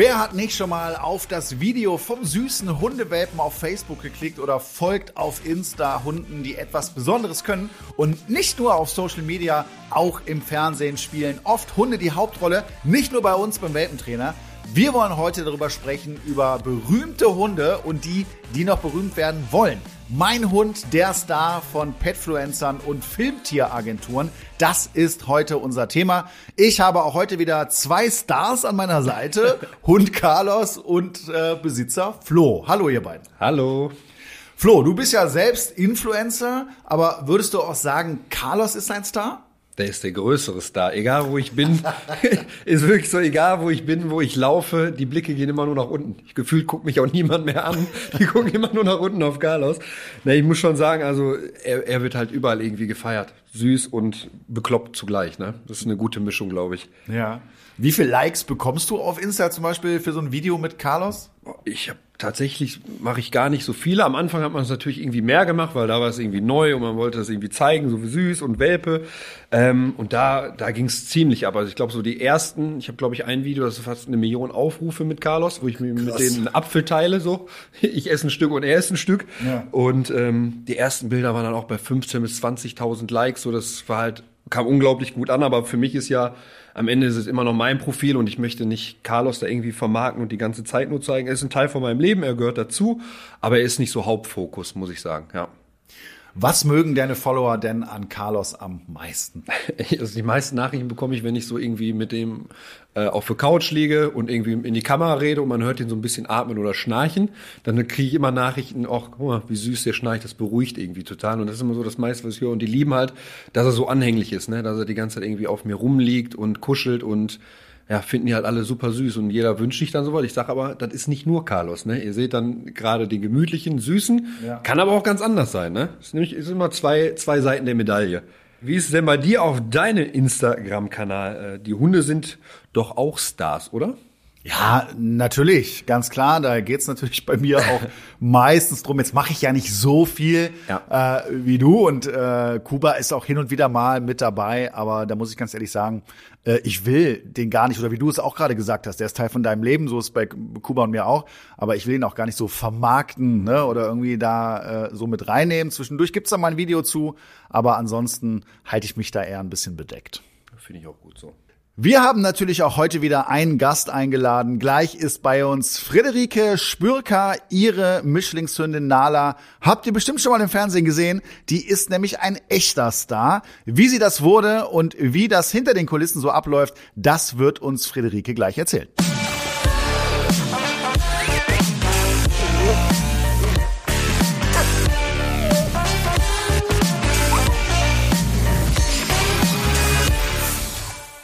Wer hat nicht schon mal auf das Video vom süßen Hundewelpen auf Facebook geklickt oder folgt auf Insta Hunden, die etwas Besonderes können und nicht nur auf Social Media, auch im Fernsehen spielen oft Hunde die Hauptrolle, nicht nur bei uns beim Welpentrainer. Wir wollen heute darüber sprechen, über berühmte Hunde und die, die noch berühmt werden wollen. Mein Hund, der Star von Petfluencern und Filmtieragenturen. Das ist heute unser Thema. Ich habe auch heute wieder zwei Stars an meiner Seite. Hund Carlos und äh, Besitzer Flo. Hallo ihr beiden. Hallo. Flo, du bist ja selbst Influencer, aber würdest du auch sagen, Carlos ist ein Star? Der ist der größere Star. Egal wo ich bin, ist wirklich so, egal wo ich bin, wo ich laufe, die Blicke gehen immer nur nach unten. Ich gefühlt guckt mich auch niemand mehr an. Die gucken immer nur nach unten auf Carlos. Na, ich muss schon sagen, also er, er wird halt überall irgendwie gefeiert. Süß und bekloppt zugleich. Ne? Das ist eine gute Mischung, glaube ich. Ja. Wie viele Likes bekommst du auf Insta zum Beispiel für so ein Video mit Carlos? Ich habe tatsächlich mache ich gar nicht so viele. Am Anfang hat man es natürlich irgendwie mehr gemacht, weil da war es irgendwie neu und man wollte das irgendwie zeigen, so wie süß und Welpe. Ähm, und da da ging es ziemlich ab. Also ich glaube so die ersten, ich habe glaube ich ein Video, das ist fast eine Million Aufrufe mit Carlos, wo ich mir mit denen einen Apfel teile. So, ich esse ein Stück und er isst ein Stück. Ja. Und ähm, die ersten Bilder waren dann auch bei 15 bis 20.000 Likes. So, das war halt kam unglaublich gut an. Aber für mich ist ja am Ende ist es immer noch mein Profil und ich möchte nicht Carlos da irgendwie vermarkten und die ganze Zeit nur zeigen. Er ist ein Teil von meinem Leben, er gehört dazu, aber er ist nicht so Hauptfokus, muss ich sagen, ja. Was mögen deine Follower denn an Carlos am meisten? Also die meisten Nachrichten bekomme ich, wenn ich so irgendwie mit dem äh, auf der Couch liege und irgendwie in die Kamera rede und man hört ihn so ein bisschen atmen oder schnarchen. Dann kriege ich immer Nachrichten, ach, guck mal, wie süß der schnarcht, das beruhigt irgendwie total. Und das ist immer so das meiste, was ich höre. Und die lieben halt, dass er so anhänglich ist, ne? dass er die ganze Zeit irgendwie auf mir rumliegt und kuschelt und ja, finden die halt alle super süß und jeder wünscht sich dann sowas. Ich sage aber, das ist nicht nur Carlos, ne? Ihr seht dann gerade den gemütlichen, süßen, ja. kann aber auch ganz anders sein, ne? Ist nämlich ist immer zwei zwei Seiten der Medaille. Wie ist es denn bei dir auf deinem Instagram-Kanal? Äh, die Hunde sind doch auch Stars, oder? Ja, natürlich, ganz klar. Da geht's natürlich bei mir auch meistens drum. Jetzt mache ich ja nicht so viel ja. äh, wie du und äh, Kuba ist auch hin und wieder mal mit dabei, aber da muss ich ganz ehrlich sagen, äh, ich will den gar nicht, oder wie du es auch gerade gesagt hast, der ist Teil von deinem Leben, so ist bei Kuba und mir auch, aber ich will ihn auch gar nicht so vermarkten ne, oder irgendwie da äh, so mit reinnehmen. Zwischendurch gibt's da mal ein Video zu, aber ansonsten halte ich mich da eher ein bisschen bedeckt. Finde ich auch gut so. Wir haben natürlich auch heute wieder einen Gast eingeladen. Gleich ist bei uns Friederike Spürker, ihre Mischlingshündin Nala. Habt ihr bestimmt schon mal im Fernsehen gesehen. Die ist nämlich ein echter Star. Wie sie das wurde und wie das hinter den Kulissen so abläuft, das wird uns Friederike gleich erzählen.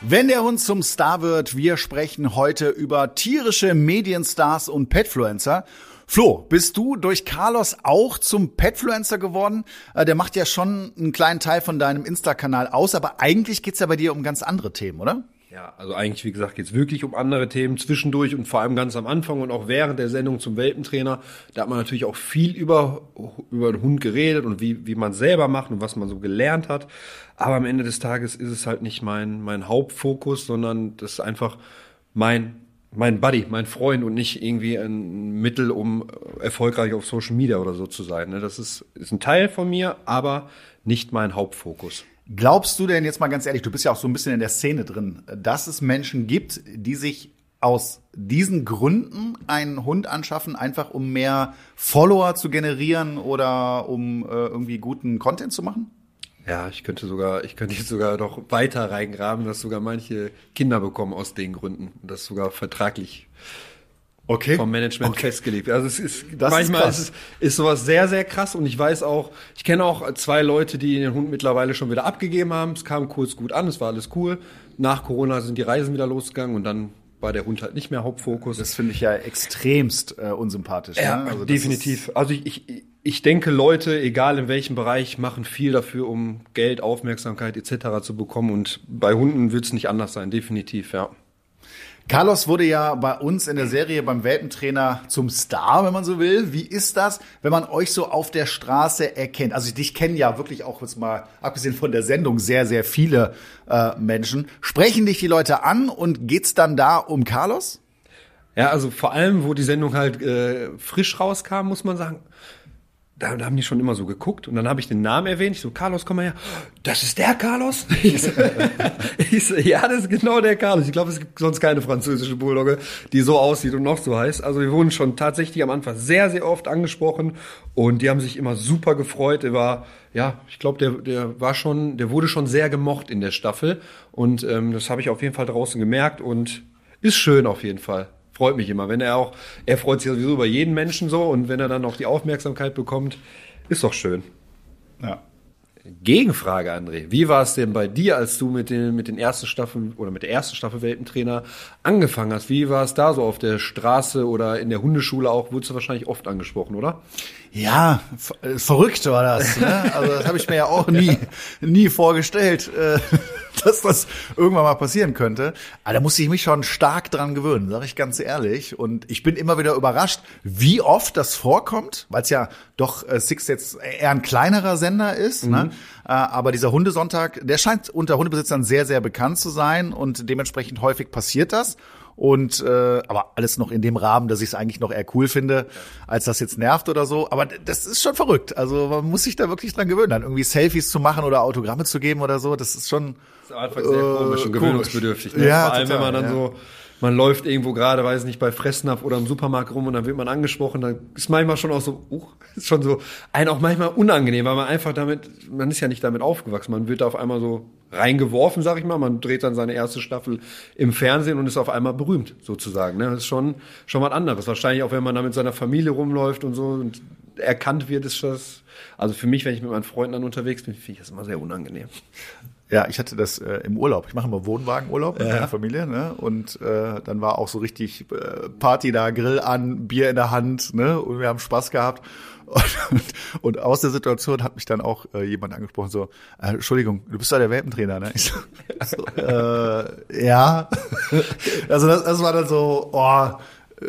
Wenn der Hund zum Star wird, wir sprechen heute über tierische Medienstars und Petfluencer. Flo, bist du durch Carlos auch zum Petfluencer geworden? Äh, der macht ja schon einen kleinen Teil von deinem Insta-Kanal aus, aber eigentlich geht's ja bei dir um ganz andere Themen, oder? Ja, also eigentlich, wie gesagt, geht's wirklich um andere Themen zwischendurch und vor allem ganz am Anfang und auch während der Sendung zum Welpentrainer. Da hat man natürlich auch viel über, über den Hund geredet und wie, wie man selber macht und was man so gelernt hat. Aber am Ende des Tages ist es halt nicht mein, mein Hauptfokus, sondern das ist einfach mein, mein Buddy, mein Freund und nicht irgendwie ein Mittel, um erfolgreich auf Social Media oder so zu sein. Ne? Das ist, ist ein Teil von mir, aber nicht mein Hauptfokus. Glaubst du denn jetzt mal ganz ehrlich, du bist ja auch so ein bisschen in der Szene drin, dass es Menschen gibt, die sich aus diesen Gründen einen Hund anschaffen, einfach um mehr Follower zu generieren oder um äh, irgendwie guten Content zu machen? Ja, ich könnte sogar, ich könnte jetzt sogar noch weiter reingraben, dass sogar manche Kinder bekommen aus den Gründen. Das sogar vertraglich okay. vom Management okay. festgelegt. Also es ist das manchmal ist, ist, ist sowas sehr sehr krass und ich weiß auch, ich kenne auch zwei Leute, die den Hund mittlerweile schon wieder abgegeben haben. Es kam kurz gut an, es war alles cool. Nach Corona sind die Reisen wieder losgegangen und dann war der Hund halt nicht mehr Hauptfokus. Das finde ich ja extremst äh, unsympathisch. Ja, ne? also definitiv. Also ich, ich, ich denke, Leute, egal in welchem Bereich, machen viel dafür, um Geld, Aufmerksamkeit etc. zu bekommen. Und bei Hunden wird es nicht anders sein, definitiv, ja. Carlos wurde ja bei uns in der Serie beim Welpentrainer zum Star, wenn man so will. Wie ist das, wenn man euch so auf der Straße erkennt? Also dich kennen ja wirklich auch jetzt mal, abgesehen von der Sendung, sehr, sehr viele äh, Menschen. Sprechen dich die Leute an und geht's dann da um Carlos? Ja, also vor allem, wo die Sendung halt äh, frisch rauskam, muss man sagen, da, da haben die schon immer so geguckt und dann habe ich den Namen erwähnt. Ich so, Carlos, komm mal her. Das ist der Carlos? Ich so, ich so ja, das ist genau der Carlos. Ich glaube, es gibt sonst keine französische Bulldogge, die so aussieht und noch so heißt. Also wir wurden schon tatsächlich am Anfang sehr, sehr oft angesprochen und die haben sich immer super gefreut. Er war, ja, ich glaube, der, der war schon, der wurde schon sehr gemocht in der Staffel und ähm, das habe ich auf jeden Fall draußen gemerkt und ist schön auf jeden Fall freut mich immer. Wenn er auch, er freut sich sowieso über jeden Menschen so und wenn er dann auch die Aufmerksamkeit bekommt, ist doch schön. Ja. Gegenfrage, André. Wie war es denn bei dir, als du mit den, mit den ersten Staffeln oder mit der ersten Staffel Welpentrainer angefangen hast? Wie war es da so auf der Straße oder in der Hundeschule auch? Wurdest du wahrscheinlich oft angesprochen, oder? Ja, äh, verrückt war das. Ne? Also das habe ich mir ja auch nie, nie vorgestellt, äh, dass das irgendwann mal passieren könnte. Aber da musste ich mich schon stark dran gewöhnen, sage ich ganz ehrlich. Und ich bin immer wieder überrascht, wie oft das vorkommt, weil es ja doch äh, Six jetzt eher ein kleinerer Sender ist. Ne? Mhm. Ne? Äh, aber dieser Hundesonntag, der scheint unter Hundebesitzern sehr, sehr bekannt zu sein und dementsprechend häufig passiert das. Und äh, aber alles noch in dem Rahmen, dass ich es eigentlich noch eher cool finde, als das jetzt nervt oder so. Aber das ist schon verrückt. Also man muss sich da wirklich dran gewöhnen, dann irgendwie Selfies zu machen oder Autogramme zu geben oder so. Das ist schon. Das ist am Anfang sehr äh, komisch und gewöhnungsbedürftig. Ne? Ja, Vor allem, total, wenn man dann ja. so man läuft irgendwo gerade, weiß nicht, bei Fressnapf oder im Supermarkt rum und dann wird man angesprochen, dann ist manchmal schon auch so, uh, ist schon so, ein auch manchmal unangenehm, weil man einfach damit, man ist ja nicht damit aufgewachsen, man wird da auf einmal so reingeworfen, sag ich mal, man dreht dann seine erste Staffel im Fernsehen und ist auf einmal berühmt, sozusagen, ne? das ist schon, schon was anderes. Wahrscheinlich auch, wenn man da mit seiner Familie rumläuft und so und erkannt wird, ist das, also für mich, wenn ich mit meinen Freunden dann unterwegs bin, finde ich das immer sehr unangenehm. Ja, ich hatte das äh, im Urlaub. Ich mache immer Wohnwagenurlaub mit Ja. meiner Familie, ne? Und äh, dann war auch so richtig äh, Party da, Grill an, Bier in der Hand, ne? Und wir haben Spaß gehabt. Und, und aus der Situation hat mich dann auch äh, jemand angesprochen, so, äh, Entschuldigung, du bist ja der Welpentrainer, ne? Ich so, so äh, ja. also das, das war dann so, oh,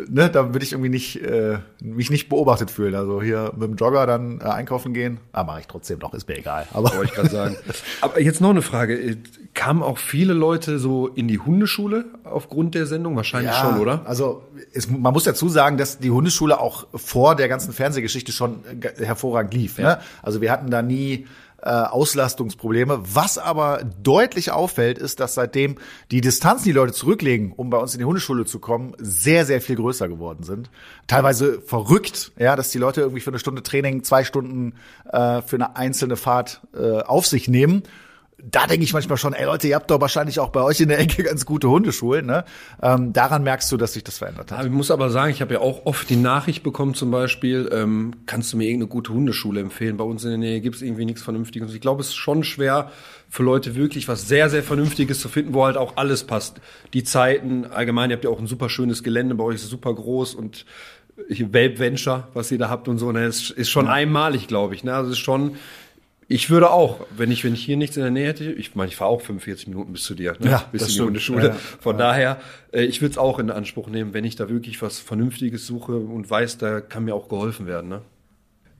ne, da würde ich irgendwie nicht äh, mich nicht beobachtet fühlen. Also hier mit dem Jogger dann äh, einkaufen gehen, ah, mache ich trotzdem noch, ist mir egal. Aber Wollte ich gerade sagen. Aber jetzt noch eine Frage. Kamen auch viele Leute so in die Hundeschule aufgrund der Sendung? Wahrscheinlich schon, oder? Also es, man muss dazu sagen, dass die Hundeschule auch vor der ganzen Fernsehgeschichte schon äh, hervorragend lief. Ne? Also wir hatten da nie äh, Auslastungsprobleme. Was aber deutlich auffällt, ist, dass seitdem die Distanzen, die Leute zurücklegen, um bei uns in die Hundeschule zu kommen, sehr, sehr viel größer geworden sind. Teilweise verrückt, ja, dass die Leute irgendwie für eine Stunde Training zwei Stunden äh, für eine einzelne Fahrt äh, auf sich nehmen da denke ich manchmal schon, ey Leute, ihr habt doch wahrscheinlich auch bei euch in der Ecke ganz gute Hundeschulen. Ne? Ähm, daran merkst du, dass sich das verändert hat. Ich muss aber sagen, ich habe ja auch oft die Nachricht bekommen, zum Beispiel, ähm, kannst du mir irgendeine gute Hundeschule empfehlen? Bei uns in der Nähe gibt's irgendwie nichts Vernünftiges. Ich glaube, es ist schon schwer für Leute wirklich was sehr, sehr Vernünftiges zu finden, wo halt auch alles passt. Die Zeiten, allgemein, ihr habt ja auch ein super schönes Gelände, bei euch ist es super groß und hier Welp Venture, was ihr da habt und so, ne, ist, ist schon einmalig, glaube ich. Ne? Also es ist schon, ich würde auch, wenn ich, wenn ich hier nichts in der Nähe hätte, ich meine, ich fahre auch 45 Minuten bis zu dir, ne? Ja, bis das in die. Hundeschule. Ja, Von daher, äh, ich würde es auch in Anspruch nehmen, wenn ich da wirklich was Vernünftiges suche und weiß, da kann mir auch geholfen werden. Ne?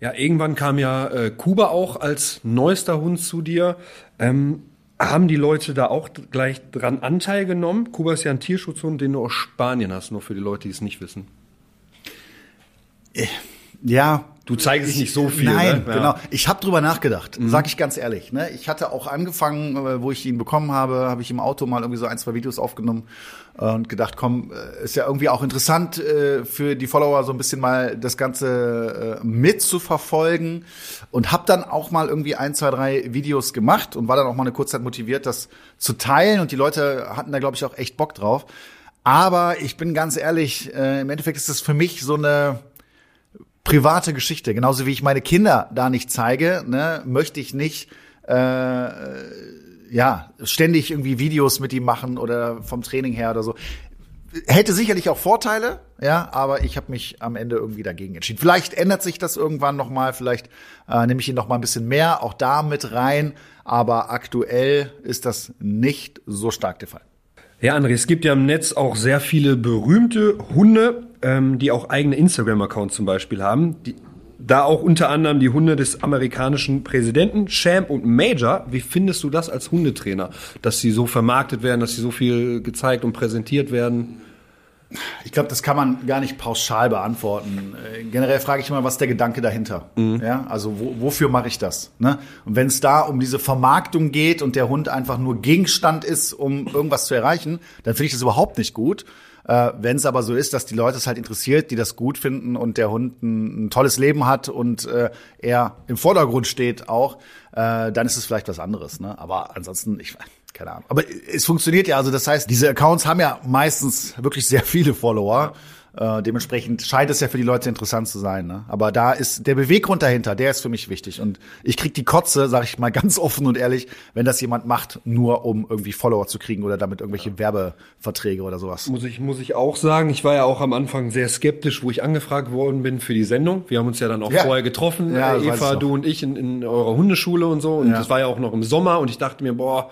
Ja, irgendwann kam ja äh, Kuba auch als neuester Hund zu dir. Ähm, haben die Leute da auch gleich dran Anteil genommen? Kuba ist ja ein Tierschutzhund, den du aus Spanien hast, nur für die Leute, die es nicht wissen. Ja. Du zeigst es nicht so viel. Nein, ne? Ja. genau. Ich habe drüber nachgedacht, sag ich ganz ehrlich. Ne? Ich hatte auch angefangen, äh, wo ich ihn bekommen habe, habe ich im Auto mal irgendwie so ein, zwei Videos aufgenommen äh, und gedacht, komm, äh, ist ja irgendwie auch interessant für die Follower so ein bisschen mal das Ganze mitzuverfolgen und habe dann auch mal irgendwie ein, zwei, drei Videos gemacht und war dann auch mal eine Kurzzeit motiviert, das zu teilen und die Leute hatten da, glaube ich, auch echt Bock drauf. Aber ich bin ganz ehrlich, im Endeffekt ist das für mich so eine private Geschichte. Genauso wie ich meine Kinder da nicht zeige, ne, möchte ich nicht äh, ja ständig irgendwie Videos mit ihm machen oder vom Training her oder so. Hätte sicherlich auch Vorteile, ja, aber ich habe mich am Ende irgendwie dagegen entschieden. Vielleicht ändert sich das irgendwann noch mal, vielleicht äh, nehme ich ihn noch mal ein bisschen mehr auch da mit rein, aber aktuell ist das nicht so stark der Fall. Ja, André, es gibt ja im Netz auch sehr viele berühmte Hunde, ähm, die auch eigene Instagram-Accounts zum Beispiel haben. Die, da auch unter anderem die Hunde des amerikanischen Präsidenten, Champ und Major. Wie findest du das als Hundetrainer, dass sie so vermarktet werden, dass sie so viel gezeigt und präsentiert werden? Ich glaube, das kann man gar nicht pauschal beantworten. Äh, generell frage ich immer, was ist der Gedanke dahinter? Mhm. Ja, also wo, wofür mache ich das? Ne? Und wenn es da um diese Vermarktung geht und der Hund einfach nur Gegenstand ist, um irgendwas zu erreichen, dann finde ich das überhaupt nicht gut. Äh, wenn es aber so ist, dass die Leute es halt interessiert, die das gut finden und der Hund ein, ein tolles Leben hat und äh, er im Vordergrund steht auch, äh, dann ist es vielleicht was anderes. Ne? Aber ansonsten, ich keine Ahnung. Aber es funktioniert ja, also das heißt, diese Accounts haben ja meistens wirklich sehr viele Follower. Äh, dementsprechend scheint es ja für die Leute interessant zu sein. Ne? Aber da ist der Beweggrund dahinter, der ist für mich wichtig. Und ich krieg die Kotze, sage ich mal ganz offen und ehrlich, wenn das jemand macht, nur um irgendwie Follower zu kriegen oder damit irgendwelche Werbeverträge oder sowas. Muss ich, muss ich auch sagen, ich war ja auch am Anfang sehr skeptisch, wo ich angefragt worden bin für die Sendung. Wir haben uns ja dann auch ja. vorher getroffen, ja, Eva, du und ich in, in eurer Hundeschule und so. Und ja. das war ja auch noch im Sommer und ich dachte mir, boah,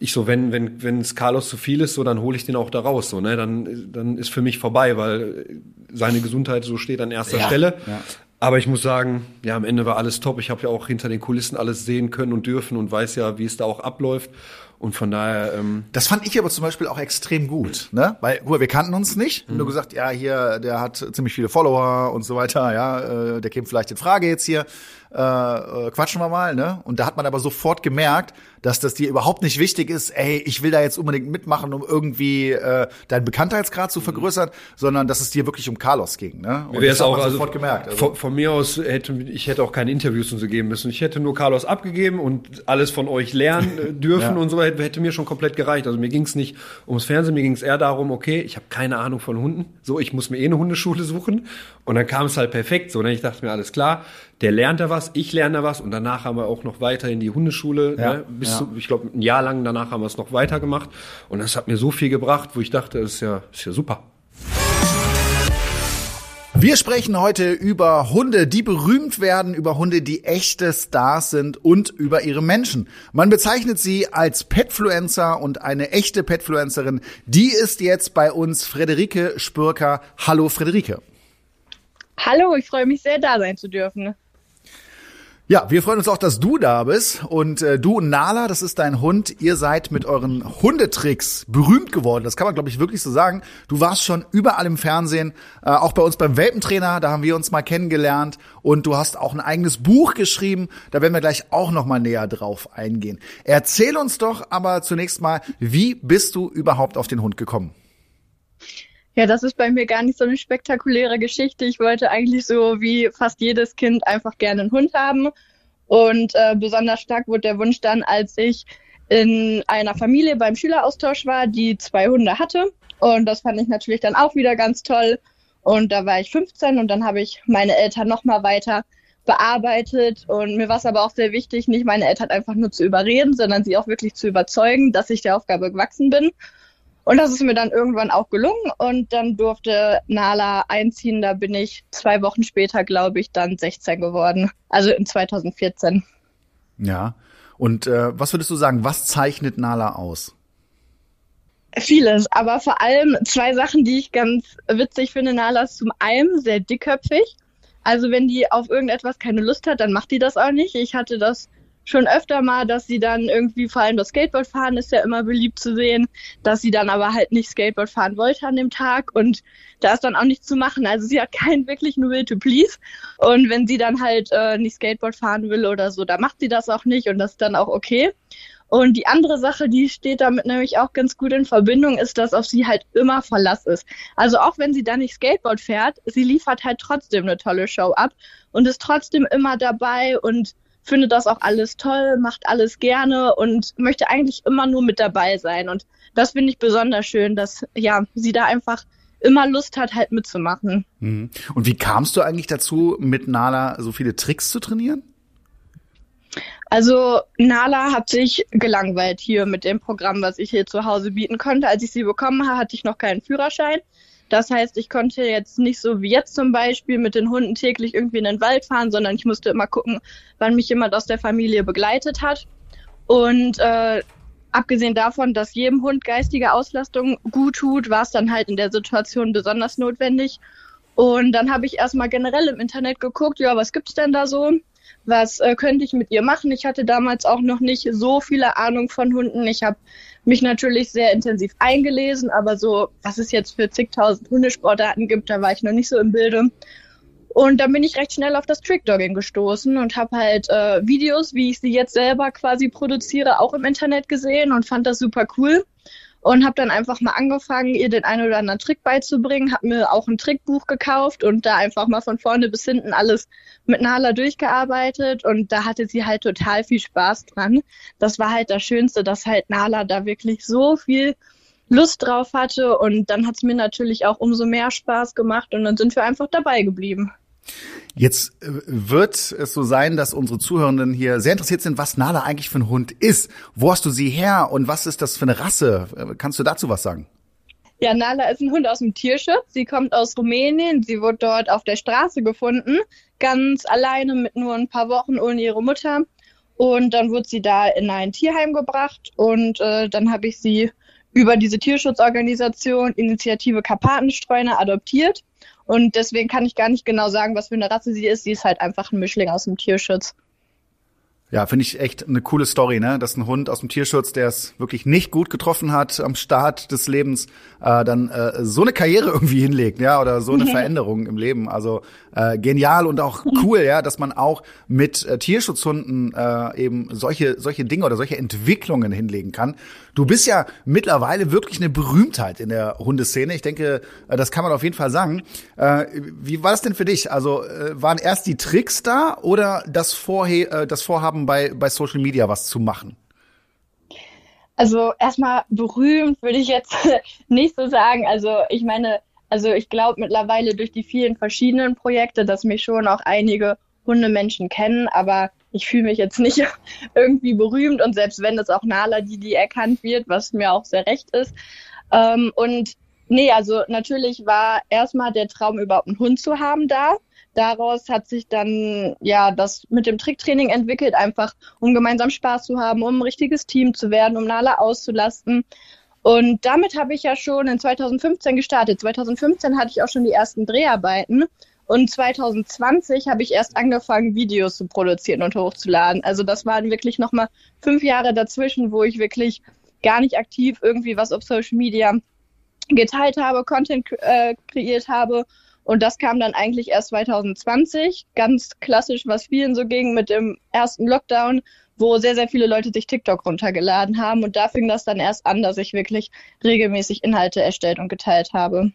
ich so, wenn, wenn, wenn es Carlos zu viel ist, so, dann hole ich den auch da raus, so, ne, dann, dann ist für mich vorbei, weil seine Gesundheit so steht an erster ja, Stelle. Ja. Aber ich muss sagen, ja, am Ende war alles top. Ich habe ja auch hinter den Kulissen alles sehen können und dürfen und weiß ja, wie es da auch abläuft. Und von daher. Ähm das fand ich aber zum Beispiel auch extrem gut, ne? Weil, guck, wir kannten uns nicht. Mhm. Nur gesagt, ja, hier, der hat ziemlich viele Follower und so weiter, ja, äh, der käme vielleicht in Frage jetzt hier äh, äh, quatschen wir mal, ne? Und da hat man aber sofort gemerkt, dass das dir überhaupt nicht wichtig ist, ey, ich will da jetzt unbedingt mitmachen, um irgendwie äh, deinen Bekanntheitsgrad zu vergrößern, sondern dass es dir wirklich um Carlos ging, ne? Und das auch, also sofort gemerkt. Also von, von, mir aus hätte ich hätte auch keine Interviews und so geben müssen. Ich hätte nur Carlos abgegeben und alles von euch lernen äh, dürfen ja. und so hätte, hätte mir schon komplett gereicht. Also mir ging es nicht ums Fernsehen, mir ging es eher darum, okay, ich habe keine Ahnung von Hunden, so ich muss mir eh eine Hundeschule suchen und dann kam es halt perfekt so. Ne? Ich dachte mir alles klar, der lernt da was, ich lerne da was und danach haben wir auch noch weiter in die Hundeschule, ja, ne? bis ja. zu, ich glaube ein Jahr lang danach haben wir es noch weiter gemacht und das hat mir so viel gebracht, wo ich dachte, das ist ja, ist ja super. Wir sprechen heute über Hunde, die berühmt werden, über Hunde, die echte Stars sind und über ihre Menschen. Man bezeichnet sie als Petfluencer und eine echte Petfluencerin, die ist jetzt bei uns Frederike Spürker. Hallo Frederike. Hallo, ich freue mich sehr, da sein zu dürfen. Ja, wir freuen uns auch, dass du da bist. Und äh, du und Nala, das ist dein Hund, ihr seid mit euren Hundetricks berühmt geworden. Das kann man, glaube ich, wirklich so sagen. Du warst schon überall im Fernsehen, äh, auch bei uns beim Welpentrainer, da haben wir uns mal kennengelernt. Und du hast auch ein eigenes Buch geschrieben. Da werden wir gleich auch noch mal näher drauf eingehen. Erzähl uns doch aber zunächst mal, wie bist du überhaupt auf den Hund gekommen? Ja, das ist bei mir gar nicht so eine spektakuläre Geschichte. Ich wollte eigentlich so wie fast jedes Kind einfach gerne einen Hund haben. Und äh, besonders stark wurde der Wunsch dann, als ich in einer Familie beim Schüleraustausch war, die zwei Hunde hatte. Und das fand ich natürlich dann auch wieder ganz toll. Und da war ich 15 und dann habe ich meine Eltern nochmal weiter bearbeitet. Und mir war es aber auch sehr wichtig, nicht meine Eltern einfach nur zu überreden, sondern sie auch wirklich zu überzeugen, dass ich der Aufgabe gewachsen bin. Und das ist mir dann irgendwann auch gelungen und dann durfte Nala einziehen. Da bin ich zwei Wochen später, glaube ich, dann 16 geworden. Also in 2014. Ja. Und äh, was würdest du sagen, was zeichnet Nala aus? Vieles, aber vor allem zwei Sachen, die ich ganz witzig finde. Nala ist zum einen sehr dickköpfig. Also wenn die auf irgendetwas keine Lust hat, dann macht die das auch nicht. Ich hatte das schon öfter mal, dass sie dann irgendwie, vor allem das Skateboard fahren ist ja immer beliebt zu sehen, dass sie dann aber halt nicht Skateboard fahren wollte an dem Tag und da ist dann auch nichts zu machen. Also sie hat keinen wirklichen Will to Please und wenn sie dann halt äh, nicht Skateboard fahren will oder so, da macht sie das auch nicht und das ist dann auch okay. Und die andere Sache, die steht damit nämlich auch ganz gut in Verbindung, ist, dass auf sie halt immer Verlass ist. Also auch wenn sie dann nicht Skateboard fährt, sie liefert halt trotzdem eine tolle Show ab und ist trotzdem immer dabei und findet das auch alles toll, macht alles gerne und möchte eigentlich immer nur mit dabei sein. Und das finde ich besonders schön, dass ja sie da einfach immer Lust hat, halt mitzumachen. Mhm. Und wie kamst du eigentlich dazu, mit Nala so viele Tricks zu trainieren? Also Nala hat sich gelangweilt hier mit dem Programm, was ich hier zu Hause bieten konnte. Als ich sie bekommen habe, hatte ich noch keinen Führerschein. Das heißt, ich konnte jetzt nicht so wie jetzt zum Beispiel mit den Hunden täglich irgendwie in den Wald fahren, sondern ich musste immer gucken, wann mich jemand aus der Familie begleitet hat. Und äh, abgesehen davon, dass jedem Hund geistige Auslastung gut tut, war es dann halt in der Situation besonders notwendig. Und dann habe ich erstmal generell im Internet geguckt, ja, was gibt's denn da so? was äh, könnte ich mit ihr machen. Ich hatte damals auch noch nicht so viele Ahnung von Hunden. Ich habe mich natürlich sehr intensiv eingelesen, aber so, was es jetzt für zigtausend Hundesportarten gibt, da war ich noch nicht so im Bilde. Und dann bin ich recht schnell auf das Trickdogging gestoßen und habe halt äh, Videos, wie ich sie jetzt selber quasi produziere, auch im Internet gesehen und fand das super cool und habe dann einfach mal angefangen, ihr den einen oder anderen Trick beizubringen, habe mir auch ein Trickbuch gekauft und da einfach mal von vorne bis hinten alles mit Nala durchgearbeitet und da hatte sie halt total viel Spaß dran. Das war halt das Schönste, dass halt Nala da wirklich so viel Lust drauf hatte und dann hat es mir natürlich auch umso mehr Spaß gemacht und dann sind wir einfach dabei geblieben. Jetzt äh, wird es so sein, dass unsere Zuhörenden hier sehr interessiert sind, was Nala eigentlich für ein Hund ist. Wo hast du sie her und was ist das für eine Rasse? Äh, kannst du dazu was sagen? Ja, Nala ist ein Hund aus dem Tierschutz. Sie kommt aus Rumänien. Sie wurde dort auf der Straße gefunden, ganz alleine mit nur ein paar Wochen ohne ihre Mutter. Und dann wurde sie da in ein Tierheim gebracht und äh, dann habe ich sie über diese Tierschutzorganisation Initiative Karpatenstreuner adoptiert. Und deswegen kann ich gar nicht genau sagen, was für eine Rasse sie ist. Sie ist halt einfach ein Mischling aus dem Tierschutz. Ja, finde ich echt eine coole Story, ne? Dass ein Hund aus dem Tierschutz, der es wirklich nicht gut getroffen hat am Start des Lebens, äh, dann äh, so eine Karriere irgendwie hinlegt, ja, oder so eine Veränderung im Leben. Also äh, genial und auch cool, ja, dass man auch mit äh, Tierschutzhunden äh, eben solche solche Dinge oder solche Entwicklungen hinlegen kann. Du bist ja mittlerweile wirklich eine Berühmtheit in der Hundeszene. Ich denke, äh, das kann man auf jeden Fall sagen. Äh, wie war das denn für dich? Also äh, waren erst die Tricks da oder das, Vorhe äh, das Vorhaben bei, bei Social Media was zu machen? Also erstmal berühmt würde ich jetzt nicht so sagen. Also ich meine, also ich glaube mittlerweile durch die vielen verschiedenen Projekte, dass mich schon auch einige Hundemenschen kennen, aber ich fühle mich jetzt nicht irgendwie berühmt und selbst wenn es auch Nala die erkannt wird, was mir auch sehr recht ist. Ähm, und nee, also natürlich war erstmal der Traum überhaupt einen Hund zu haben da daraus hat sich dann ja das mit dem Tricktraining entwickelt, einfach um gemeinsam Spaß zu haben, um ein richtiges Team zu werden, um Nala auszulasten. Und damit habe ich ja schon in 2015 gestartet. 2015 hatte ich auch schon die ersten Dreharbeiten. Und 2020 habe ich erst angefangen, Videos zu produzieren und hochzuladen. Also das waren wirklich nochmal fünf Jahre dazwischen, wo ich wirklich gar nicht aktiv irgendwie was auf Social Media geteilt habe, Content äh, kreiert habe und das kam dann eigentlich erst 2020, ganz klassisch, was vielen so ging mit dem ersten Lockdown, wo sehr, sehr viele Leute sich TikTok runtergeladen haben. Und da fing das dann erst an, dass ich wirklich regelmäßig Inhalte erstellt und geteilt habe.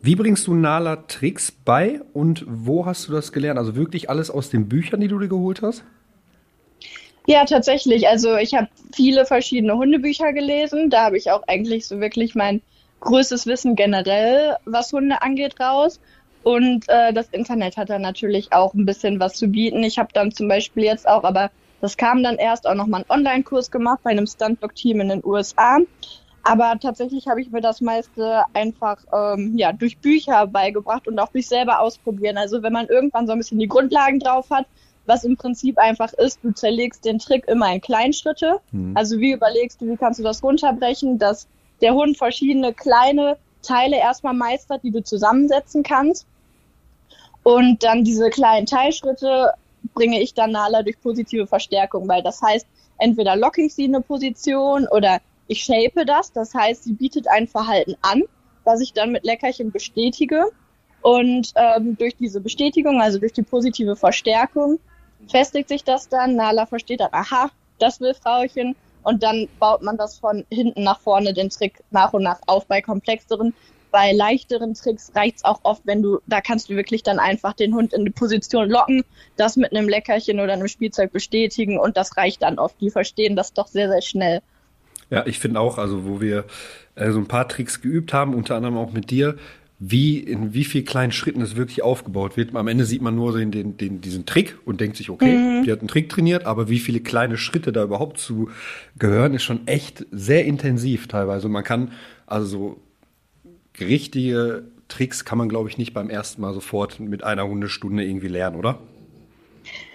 Wie bringst du Nala Tricks bei und wo hast du das gelernt? Also wirklich alles aus den Büchern, die du dir geholt hast? Ja, tatsächlich. Also ich habe viele verschiedene Hundebücher gelesen. Da habe ich auch eigentlich so wirklich mein größtes Wissen generell, was Hunde angeht, raus. Und äh, das Internet hat da natürlich auch ein bisschen was zu bieten. Ich habe dann zum Beispiel jetzt auch, aber das kam dann erst auch nochmal einen Online-Kurs gemacht bei einem Stuntdog-Team in den USA. Aber tatsächlich habe ich mir das meiste einfach ähm, ja durch Bücher beigebracht und auch durch selber ausprobieren. Also wenn man irgendwann so ein bisschen die Grundlagen drauf hat, was im Prinzip einfach ist, du zerlegst den Trick immer in Kleinschritte. Mhm. Also wie überlegst du, wie kannst du das runterbrechen, dass der Hund verschiedene kleine Teile erstmal meistert, die du zusammensetzen kannst. Und dann diese kleinen Teilschritte bringe ich dann Nala durch positive Verstärkung, weil das heißt, entweder locke ich sie in eine Position oder ich shape das. Das heißt, sie bietet ein Verhalten an, was ich dann mit Leckerchen bestätige. Und ähm, durch diese Bestätigung, also durch die positive Verstärkung, festigt sich das dann. Nala versteht dann, aha, das will Frauchen. Und dann baut man das von hinten nach vorne den Trick nach und nach auf bei komplexeren bei leichteren Tricks reicht's auch oft, wenn du, da kannst du wirklich dann einfach den Hund in eine Position locken, das mit einem Leckerchen oder einem Spielzeug bestätigen und das reicht dann oft. Die verstehen das doch sehr, sehr schnell. Ja, ich finde auch, also wo wir äh, so ein paar Tricks geübt haben, unter anderem auch mit dir, wie in wie viel kleinen Schritten es wirklich aufgebaut wird. Am Ende sieht man nur den, den, den, diesen Trick und denkt sich, okay, mhm. die hat einen Trick trainiert, aber wie viele kleine Schritte da überhaupt zu gehören, ist schon echt sehr intensiv teilweise. Und man kann also richtige Tricks kann man, glaube ich, nicht beim ersten Mal sofort mit einer Hundestunde irgendwie lernen, oder?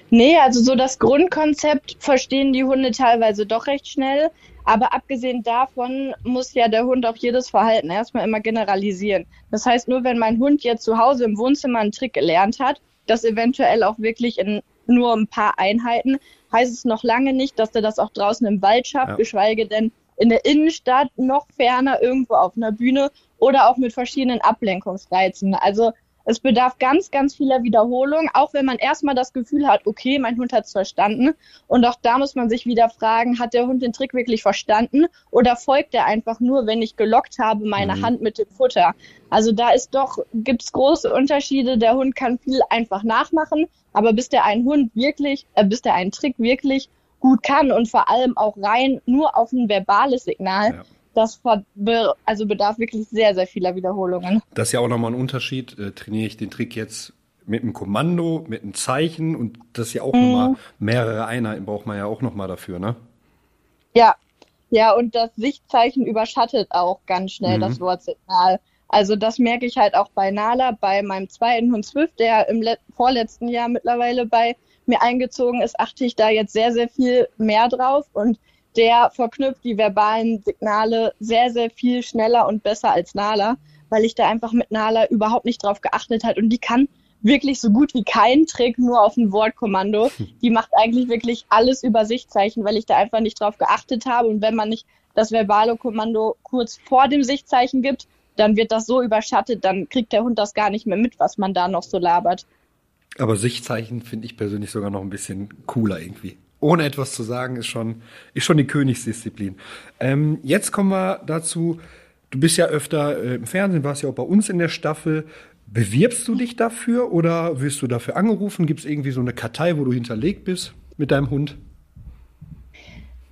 Nee, also so das Grundkonzept verstehen die Hunde teilweise doch recht schnell. Aber abgesehen davon muss ja der Hund auch jedes Verhalten erstmal immer generalisieren. Das heißt, nur wenn mein Hund jetzt zu Hause im Wohnzimmer einen Trick gelernt hat, das eventuell auch wirklich in nur ein paar Einheiten, heißt es noch lange nicht, dass der das auch draußen im Wald schafft, ja. geschweige denn in der Innenstadt, noch ferner irgendwo auf einer Bühne oder auch mit verschiedenen Ablenkungsreizen. Also es bedarf ganz, ganz vieler Wiederholung, auch wenn man erstmal das Gefühl hat, okay, mein Hund hat es verstanden. Und auch da muss man sich wieder fragen, hat der Hund den Trick wirklich verstanden oder folgt er einfach nur, wenn ich gelockt habe, meine mhm. Hand mit dem Futter? Also da ist doch, gibt es große Unterschiede. Der Hund kann viel einfach nachmachen, aber bis der einen Hund wirklich, äh, bis der einen Trick wirklich gut kann und vor allem auch rein nur auf ein verbales Signal, ja das also bedarf wirklich sehr, sehr vieler Wiederholungen. Das ist ja auch nochmal ein Unterschied. Äh, trainiere ich den Trick jetzt mit einem Kommando, mit einem Zeichen und das ist ja auch mhm. nochmal mehrere Einheiten braucht man ja auch nochmal dafür, ne? Ja, ja, und das Sichtzeichen überschattet auch ganz schnell mhm. das Wortsignal. Also das merke ich halt auch bei Nala, bei meinem zweiten Hund Swift, der im vorletzten Jahr mittlerweile bei mir eingezogen ist, achte ich da jetzt sehr, sehr viel mehr drauf und der verknüpft die verbalen Signale sehr, sehr viel schneller und besser als Nala, weil ich da einfach mit Nala überhaupt nicht drauf geachtet hat und die kann wirklich so gut wie keinen Trick nur auf ein Wortkommando. Die macht eigentlich wirklich alles über Sichtzeichen, weil ich da einfach nicht drauf geachtet habe und wenn man nicht das verbale Kommando kurz vor dem Sichtzeichen gibt, dann wird das so überschattet, dann kriegt der Hund das gar nicht mehr mit, was man da noch so labert. Aber Sichtzeichen finde ich persönlich sogar noch ein bisschen cooler irgendwie ohne etwas zu sagen, ist schon, ist schon die Königsdisziplin. Ähm, jetzt kommen wir dazu, du bist ja öfter äh, im Fernsehen, warst ja auch bei uns in der Staffel. Bewirbst du dich dafür oder wirst du dafür angerufen? Gibt es irgendwie so eine Kartei, wo du hinterlegt bist mit deinem Hund?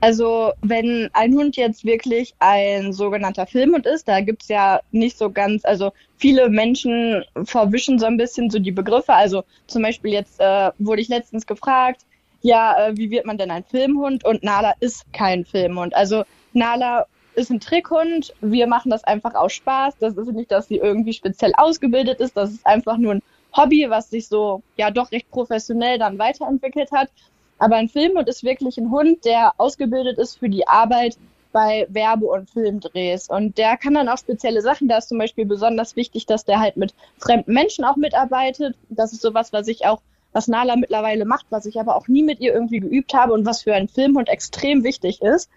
Also wenn ein Hund jetzt wirklich ein sogenannter Filmhund ist, da gibt es ja nicht so ganz, also viele Menschen verwischen so ein bisschen so die Begriffe. Also zum Beispiel jetzt äh, wurde ich letztens gefragt, ja, äh, wie wird man denn ein Filmhund? Und Nala ist kein Filmhund. Also Nala ist ein Trickhund. Wir machen das einfach aus Spaß. Das ist nicht, dass sie irgendwie speziell ausgebildet ist. Das ist einfach nur ein Hobby, was sich so ja doch recht professionell dann weiterentwickelt hat. Aber ein Filmhund ist wirklich ein Hund, der ausgebildet ist für die Arbeit bei Werbe- und Filmdrehs. Und der kann dann auch spezielle Sachen. Da ist zum Beispiel besonders wichtig, dass der halt mit fremden Menschen auch mitarbeitet. Das ist sowas, was ich auch was Nala mittlerweile macht, was ich aber auch nie mit ihr irgendwie geübt habe und was für einen Filmhund extrem wichtig ist.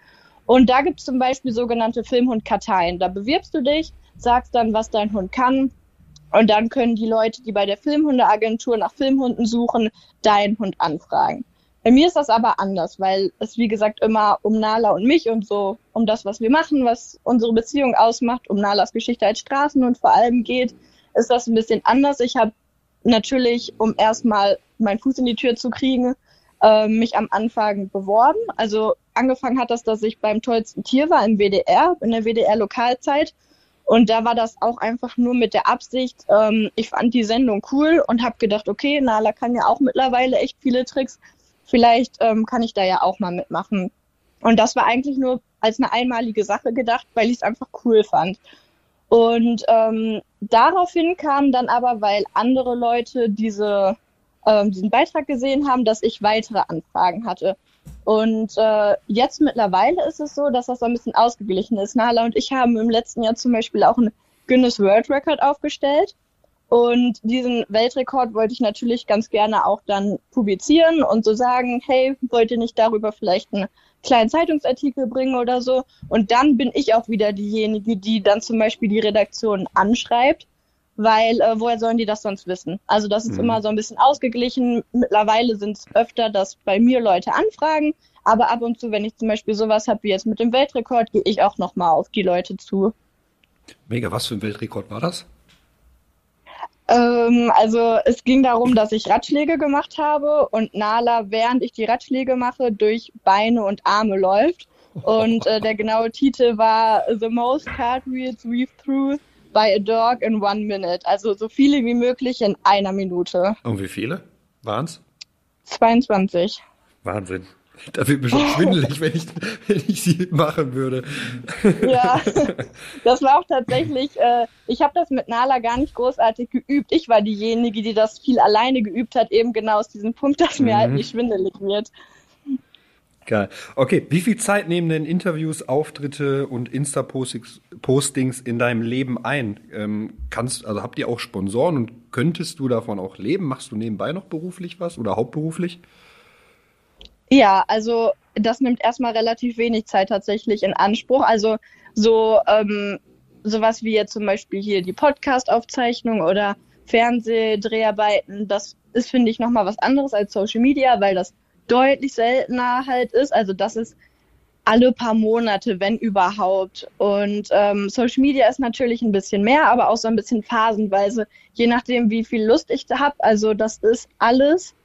Und da gibt es zum Beispiel sogenannte Filmhund-Karteien. Da bewirbst du dich, sagst dann, was dein Hund kann. Und dann können die Leute, die bei der Filmhundeagentur nach Filmhunden suchen, deinen Hund anfragen. Bei mir ist das aber anders, weil es wie gesagt immer um Nala und mich und so um das, was wir machen, was unsere Beziehung ausmacht, um Nalas Geschichte als Straßenhund vor allem geht, ist das ein bisschen anders. Ich habe natürlich, um erstmal meinen Fuß in die Tür zu kriegen, äh, mich am Anfang beworben. Also angefangen hat das, dass ich beim tollsten Tier war im WDR, in der WDR-Lokalzeit. Und da war das auch einfach nur mit der Absicht, ähm, ich fand die Sendung cool und habe gedacht, okay, Nala kann ja auch mittlerweile echt viele Tricks. Vielleicht ähm, kann ich da ja auch mal mitmachen. Und das war eigentlich nur als eine einmalige Sache gedacht, weil ich es einfach cool fand. Und ähm, daraufhin kam dann aber, weil andere Leute diese, ähm, diesen Beitrag gesehen haben, dass ich weitere Anfragen hatte. Und äh, jetzt mittlerweile ist es so, dass das so ein bisschen ausgeglichen ist. Nala und ich haben im letzten Jahr zum Beispiel auch einen Guinness World Record aufgestellt. Und diesen Weltrekord wollte ich natürlich ganz gerne auch dann publizieren und so sagen, hey, wollt ihr nicht darüber vielleicht einen kleinen Zeitungsartikel bringen oder so? Und dann bin ich auch wieder diejenige, die dann zum Beispiel die Redaktion anschreibt, weil äh, woher sollen die das sonst wissen? Also das ist mhm. immer so ein bisschen ausgeglichen. Mittlerweile sind es öfter, dass bei mir Leute anfragen, aber ab und zu, wenn ich zum Beispiel sowas habe wie jetzt mit dem Weltrekord, gehe ich auch nochmal auf die Leute zu. Mega, was für ein Weltrekord war das? Ähm, also es ging darum, dass ich Ratschläge gemacht habe und Nala, während ich die Ratschläge mache, durch Beine und Arme läuft. Und äh, der genaue Titel war The Most Cartwheels Weave Through by a Dog in One Minute. Also so viele wie möglich in einer Minute. Und wie viele waren's? 22. Wahnsinn. Da wird mir schon schwindelig, wenn ich, wenn ich sie machen würde. Ja, das war auch tatsächlich, äh, ich habe das mit Nala gar nicht großartig geübt. Ich war diejenige, die das viel alleine geübt hat, eben genau aus diesem Punkt, dass mir halt mhm. nicht schwindelig wird. Geil. Okay, wie viel Zeit nehmen denn Interviews, Auftritte und Insta-Postings in deinem Leben ein? Ähm, kannst, also habt ihr auch Sponsoren und könntest du davon auch leben? Machst du nebenbei noch beruflich was oder hauptberuflich? Ja, also das nimmt erstmal relativ wenig Zeit tatsächlich in Anspruch. Also so ähm, sowas wie jetzt zum Beispiel hier die Podcast-Aufzeichnung oder Fernsehdreharbeiten, das ist, finde ich, nochmal was anderes als Social Media, weil das deutlich seltener halt ist. Also das ist alle paar Monate, wenn überhaupt. Und ähm, Social Media ist natürlich ein bisschen mehr, aber auch so ein bisschen phasenweise, je nachdem, wie viel Lust ich habe. Also das ist alles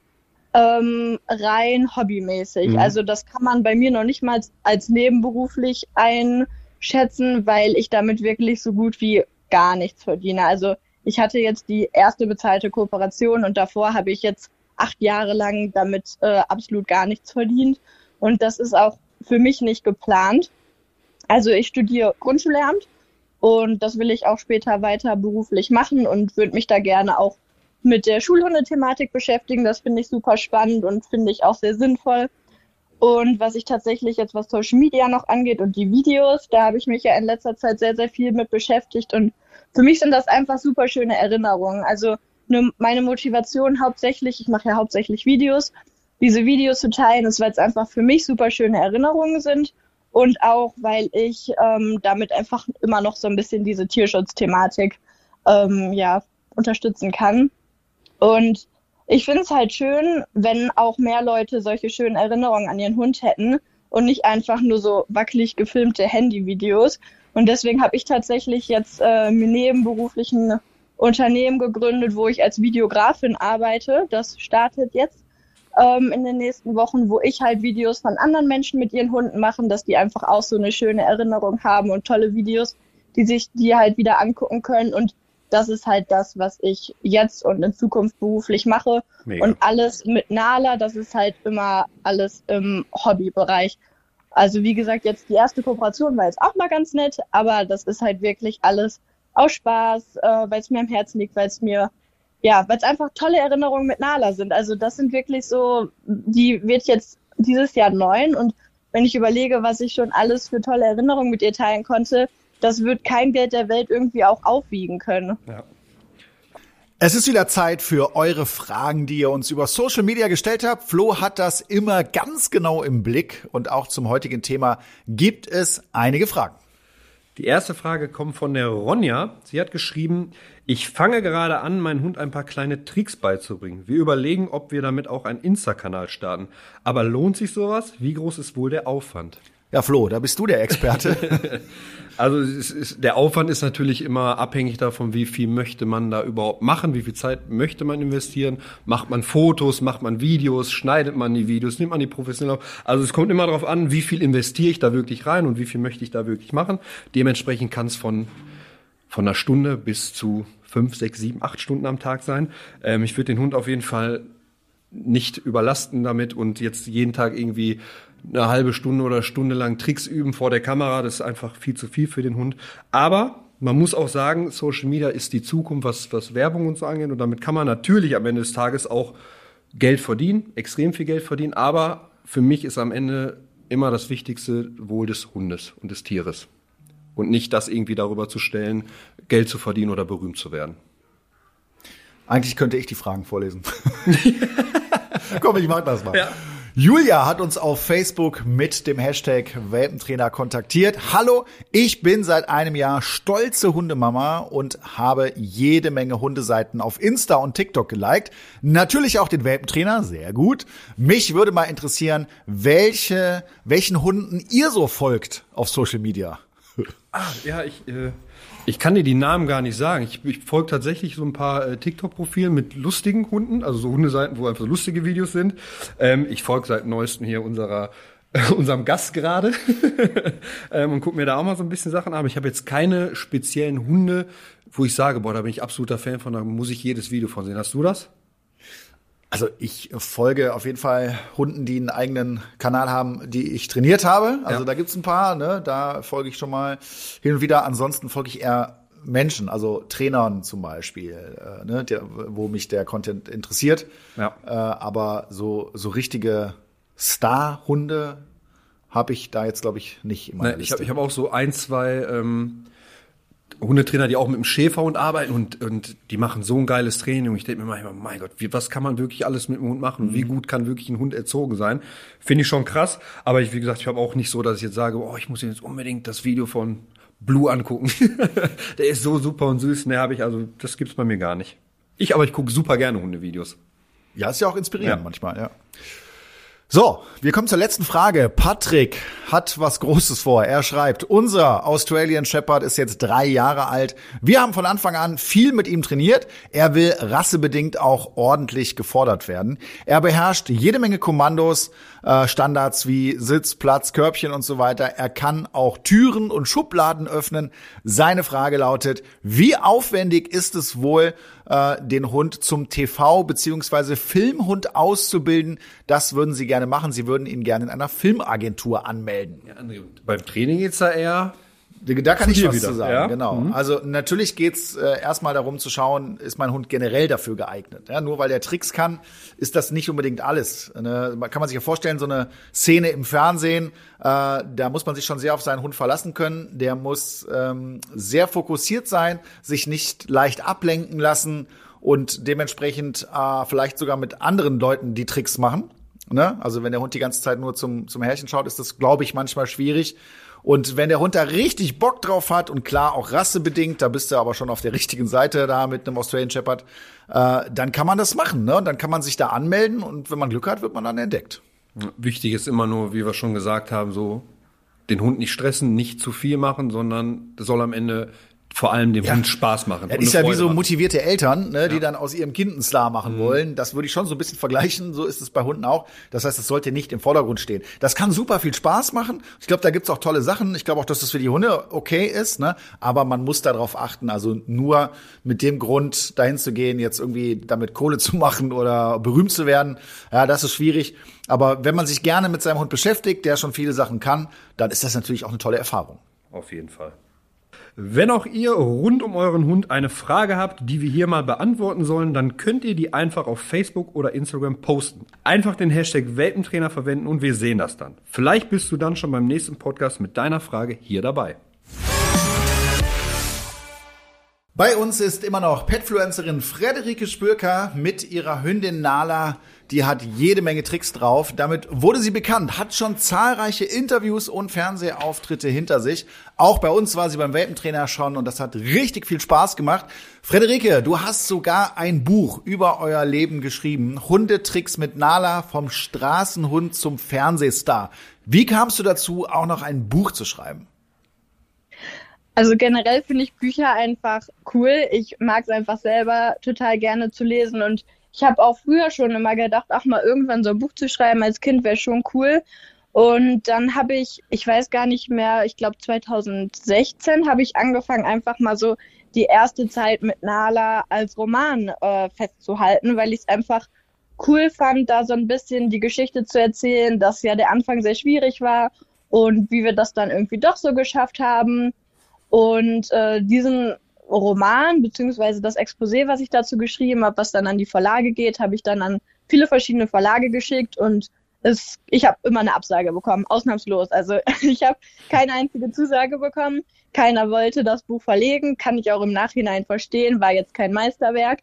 ähm, rein hobbymäßig. Mhm. Also das kann man bei mir noch nicht mal als nebenberuflich einschätzen, weil ich damit wirklich so gut wie gar nichts verdiene. Also ich hatte jetzt die erste bezahlte Kooperation und davor habe ich jetzt acht Jahre lang damit äh, absolut gar nichts verdient. Und das ist auch für mich nicht geplant. Also ich studiere Grundschullehramt und das will ich auch später weiter beruflich machen und würde mich da gerne auch mit der Schulhundethematik beschäftigen. Das finde ich super spannend und finde ich auch sehr sinnvoll. Und was ich tatsächlich jetzt, was Social Media noch angeht und die Videos, da habe ich mich ja in letzter Zeit sehr, sehr viel mit beschäftigt. Und für mich sind das einfach super schöne Erinnerungen. Also ne, meine Motivation hauptsächlich, ich mache ja hauptsächlich Videos, diese Videos zu teilen, ist, weil es einfach für mich super schöne Erinnerungen sind und auch, weil ich ähm, damit einfach immer noch so ein bisschen diese Tierschutzthematik ähm, ja, unterstützen kann. Und ich finde es halt schön, wenn auch mehr Leute solche schönen Erinnerungen an ihren Hund hätten und nicht einfach nur so wackelig gefilmte Handyvideos. Und deswegen habe ich tatsächlich jetzt äh, nebenberuflichen Unternehmen gegründet, wo ich als Videografin arbeite. Das startet jetzt ähm, in den nächsten Wochen, wo ich halt Videos von anderen Menschen mit ihren Hunden machen, dass die einfach auch so eine schöne Erinnerung haben und tolle Videos, die sich die halt wieder angucken können. Und das ist halt das, was ich jetzt und in Zukunft beruflich mache. Mega. Und alles mit Nala, das ist halt immer alles im Hobbybereich. Also wie gesagt, jetzt die erste Kooperation war jetzt auch mal ganz nett, aber das ist halt wirklich alles aus Spaß, äh, weil es mir am Herzen liegt, weil es mir ja, weil es einfach tolle Erinnerungen mit Nala sind. Also das sind wirklich so, die wird jetzt dieses Jahr neun und wenn ich überlege, was ich schon alles für tolle Erinnerungen mit ihr teilen konnte, das wird kein Geld der Welt irgendwie auch aufwiegen können. Ja. Es ist wieder Zeit für eure Fragen, die ihr uns über Social Media gestellt habt. Flo hat das immer ganz genau im Blick und auch zum heutigen Thema gibt es einige Fragen. Die erste Frage kommt von der Ronja. Sie hat geschrieben, ich fange gerade an, meinen Hund ein paar kleine Tricks beizubringen. Wir überlegen, ob wir damit auch einen Insta-Kanal starten. Aber lohnt sich sowas? Wie groß ist wohl der Aufwand? Ja, Flo, da bist du der Experte. also ist, der Aufwand ist natürlich immer abhängig davon, wie viel möchte man da überhaupt machen, wie viel Zeit möchte man investieren. Macht man Fotos, macht man Videos, schneidet man die Videos, nimmt man die professionell auf. Also es kommt immer darauf an, wie viel investiere ich da wirklich rein und wie viel möchte ich da wirklich machen. Dementsprechend kann es von, von einer Stunde bis zu fünf, sechs, sieben, acht Stunden am Tag sein. Ähm, ich würde den Hund auf jeden Fall nicht überlasten damit und jetzt jeden Tag irgendwie eine halbe Stunde oder Stunde lang Tricks üben vor der Kamera. Das ist einfach viel zu viel für den Hund. Aber man muss auch sagen, Social Media ist die Zukunft, was, was Werbung und so angeht. Und damit kann man natürlich am Ende des Tages auch Geld verdienen, extrem viel Geld verdienen. Aber für mich ist am Ende immer das Wichtigste Wohl des Hundes und des Tieres. Und nicht das irgendwie darüber zu stellen, Geld zu verdienen oder berühmt zu werden. Eigentlich könnte ich die Fragen vorlesen. Komm, ich mach das mal. Ja. Julia hat uns auf Facebook mit dem Hashtag Welpentrainer kontaktiert. Hallo, ich bin seit einem Jahr stolze Hundemama und habe jede Menge Hundeseiten auf Insta und TikTok geliked. Natürlich auch den Welpentrainer, sehr gut. Mich würde mal interessieren, welche, welchen Hunden ihr so folgt auf Social Media. Ah, ja, ich, äh, ich kann dir die Namen gar nicht sagen. Ich, ich folge tatsächlich so ein paar äh, TikTok-Profilen mit lustigen Hunden, also so Hundeseiten, wo einfach lustige Videos sind. Ähm, ich folge seit neuestem hier unserer unserem Gast gerade ähm, und gucke mir da auch mal so ein bisschen Sachen an. Ich habe jetzt keine speziellen Hunde, wo ich sage, boah, da bin ich absoluter Fan von, da muss ich jedes Video von sehen. Hast du das? Also ich folge auf jeden Fall Hunden, die einen eigenen Kanal haben, die ich trainiert habe. Also ja. da gibt's ein paar, ne? Da folge ich schon mal hin und wieder. Ansonsten folge ich eher Menschen, also Trainern zum Beispiel, äh, ne? Der, wo mich der Content interessiert. Ja. Äh, aber so, so richtige Star-Hunde habe ich da jetzt, glaube ich, nicht in meiner nee, Liste. Ich habe hab auch so ein, zwei ähm Hundetrainer, die auch mit dem Schäferhund arbeiten und, und die machen so ein geiles Training. Und ich denke mir manchmal, mein Gott, wie, was kann man wirklich alles mit dem Hund machen? Mhm. Wie gut kann wirklich ein Hund erzogen sein? Finde ich schon krass. Aber ich, wie gesagt, ich habe auch nicht so, dass ich jetzt sage, oh, ich muss jetzt unbedingt das Video von Blue angucken. der ist so super und süß. Ne, habe ich, also das gibt's bei mir gar nicht. Ich, aber ich gucke super gerne Hundevideos. Ja, ist ja auch inspirierend ja. manchmal, ja. So, wir kommen zur letzten Frage. Patrick hat was Großes vor. Er schreibt, unser Australian Shepherd ist jetzt drei Jahre alt. Wir haben von Anfang an viel mit ihm trainiert. Er will rassebedingt auch ordentlich gefordert werden. Er beherrscht jede Menge Kommandos, äh, Standards wie Sitz, Platz, Körbchen und so weiter. Er kann auch Türen und Schubladen öffnen. Seine Frage lautet, wie aufwendig ist es wohl, äh, den Hund zum TV- beziehungsweise Filmhund auszubilden. Das würden Sie gerne machen. Sie würden ihn gerne in einer Filmagentur anmelden. Ja, beim Training geht's da eher da kann ich was wieder. zu sagen, ja? genau. Mhm. Also natürlich geht's äh, erstmal darum zu schauen, ist mein Hund generell dafür geeignet. Ja, nur weil der Tricks kann, ist das nicht unbedingt alles. Ne? Kann man sich ja vorstellen, so eine Szene im Fernsehen, äh, da muss man sich schon sehr auf seinen Hund verlassen können. Der muss ähm, sehr fokussiert sein, sich nicht leicht ablenken lassen und dementsprechend äh, vielleicht sogar mit anderen Leuten die Tricks machen. Ne? Also wenn der Hund die ganze Zeit nur zum, zum Herrchen schaut, ist das, glaube ich, manchmal schwierig. Und wenn der Hund da richtig Bock drauf hat und klar auch rassebedingt, da bist du aber schon auf der richtigen Seite da mit einem Australian Shepherd, äh, dann kann man das machen. Ne? Und dann kann man sich da anmelden und wenn man Glück hat, wird man dann entdeckt. Wichtig ist immer nur, wie wir schon gesagt haben, so den Hund nicht stressen, nicht zu viel machen, sondern soll am Ende vor allem dem ja. Hund Spaß machen. Das ist ja wie so motivierte Eltern, ne, die dann aus ihrem Kind einen Star machen mhm. wollen. Das würde ich schon so ein bisschen vergleichen. So ist es bei Hunden auch. Das heißt, es sollte nicht im Vordergrund stehen. Das kann super viel Spaß machen. Ich glaube, da gibt's auch tolle Sachen. Ich glaube auch, dass das für die Hunde okay ist. Ne? Aber man muss darauf achten. Also nur mit dem Grund dahin zu gehen, jetzt irgendwie damit Kohle zu machen oder berühmt zu werden, ja, das ist schwierig. Aber wenn man sich gerne mit seinem Hund beschäftigt, der schon viele Sachen kann, dann ist das natürlich auch eine tolle Erfahrung. Auf jeden Fall. Wenn auch ihr rund um euren Hund eine Frage habt, die wir hier mal beantworten sollen, dann könnt ihr die einfach auf Facebook oder Instagram posten. Einfach den Hashtag Welpentrainer verwenden und wir sehen das dann. Vielleicht bist du dann schon beim nächsten Podcast mit deiner Frage hier dabei. Bei uns ist immer noch Petfluencerin Frederike Spürker mit ihrer Hündin Nala die hat jede Menge Tricks drauf. Damit wurde sie bekannt, hat schon zahlreiche Interviews und Fernsehauftritte hinter sich. Auch bei uns war sie beim Welpentrainer schon und das hat richtig viel Spaß gemacht. Frederike, du hast sogar ein Buch über euer Leben geschrieben. Hundetricks mit Nala vom Straßenhund zum Fernsehstar. Wie kamst du dazu, auch noch ein Buch zu schreiben? Also generell finde ich Bücher einfach cool. Ich mag es einfach selber total gerne zu lesen und ich habe auch früher schon immer gedacht, ach mal irgendwann so ein Buch zu schreiben als Kind wäre schon cool. Und dann habe ich, ich weiß gar nicht mehr, ich glaube 2016 habe ich angefangen, einfach mal so die erste Zeit mit Nala als Roman äh, festzuhalten, weil ich es einfach cool fand, da so ein bisschen die Geschichte zu erzählen, dass ja der Anfang sehr schwierig war und wie wir das dann irgendwie doch so geschafft haben. Und äh, diesen Roman beziehungsweise das Exposé, was ich dazu geschrieben habe, was dann an die Verlage geht, habe ich dann an viele verschiedene Verlage geschickt und es, ich habe immer eine Absage bekommen, ausnahmslos. Also ich habe keine einzige Zusage bekommen. Keiner wollte das Buch verlegen, kann ich auch im Nachhinein verstehen, war jetzt kein Meisterwerk.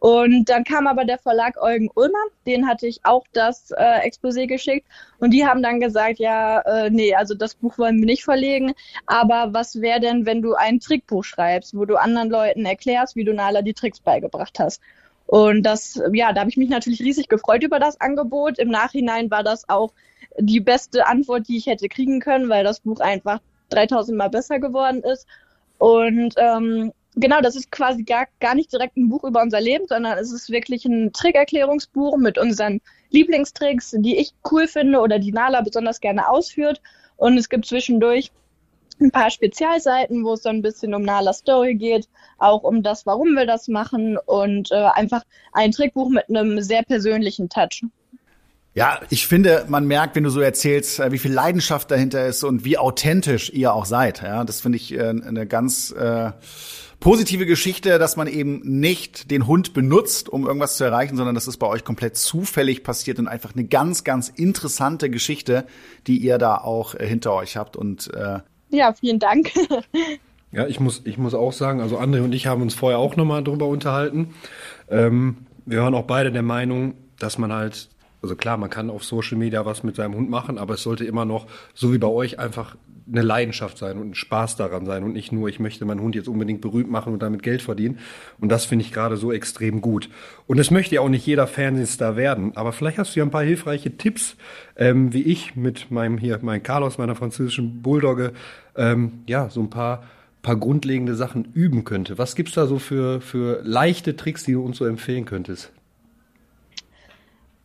Und dann kam aber der Verlag Eugen Ulmer, den hatte ich auch das äh, Exposé geschickt. Und die haben dann gesagt, ja, äh, nee, also das Buch wollen wir nicht verlegen. Aber was wäre denn, wenn du ein Trickbuch schreibst, wo du anderen Leuten erklärst, wie du Nala die Tricks beigebracht hast? Und das, ja, da habe ich mich natürlich riesig gefreut über das Angebot. Im Nachhinein war das auch die beste Antwort, die ich hätte kriegen können, weil das Buch einfach 3000 Mal besser geworden ist. Und ähm, genau, das ist quasi gar, gar nicht direkt ein Buch über unser Leben, sondern es ist wirklich ein Trickerklärungsbuch mit unseren Lieblingstricks, die ich cool finde oder die Nala besonders gerne ausführt. Und es gibt zwischendurch ein paar Spezialseiten, wo es so ein bisschen um Nala Story geht, auch um das, warum wir das machen und äh, einfach ein Trickbuch mit einem sehr persönlichen Touch. Ja, ich finde, man merkt, wenn du so erzählst, äh, wie viel Leidenschaft dahinter ist und wie authentisch ihr auch seid. Ja, das finde ich äh, eine ganz äh, positive Geschichte, dass man eben nicht den Hund benutzt, um irgendwas zu erreichen, sondern dass es bei euch komplett zufällig passiert und einfach eine ganz, ganz interessante Geschichte, die ihr da auch äh, hinter euch habt. Und äh ja, vielen Dank. Ja, ich muss, ich muss auch sagen, also André und ich haben uns vorher auch nochmal drüber unterhalten. Ähm, wir waren auch beide der Meinung, dass man halt, also klar, man kann auf Social Media was mit seinem Hund machen, aber es sollte immer noch, so wie bei euch, einfach eine Leidenschaft sein und ein Spaß daran sein und nicht nur, ich möchte meinen Hund jetzt unbedingt berühmt machen und damit Geld verdienen. Und das finde ich gerade so extrem gut. Und es möchte ja auch nicht jeder Fernsehstar werden, aber vielleicht hast du ja ein paar hilfreiche Tipps, ähm, wie ich mit meinem hier, mein Carlos, meiner französischen Bulldogge, ähm, ja, so ein paar paar grundlegende Sachen üben könnte. Was gibt's da so für, für leichte Tricks, die du uns so empfehlen könntest?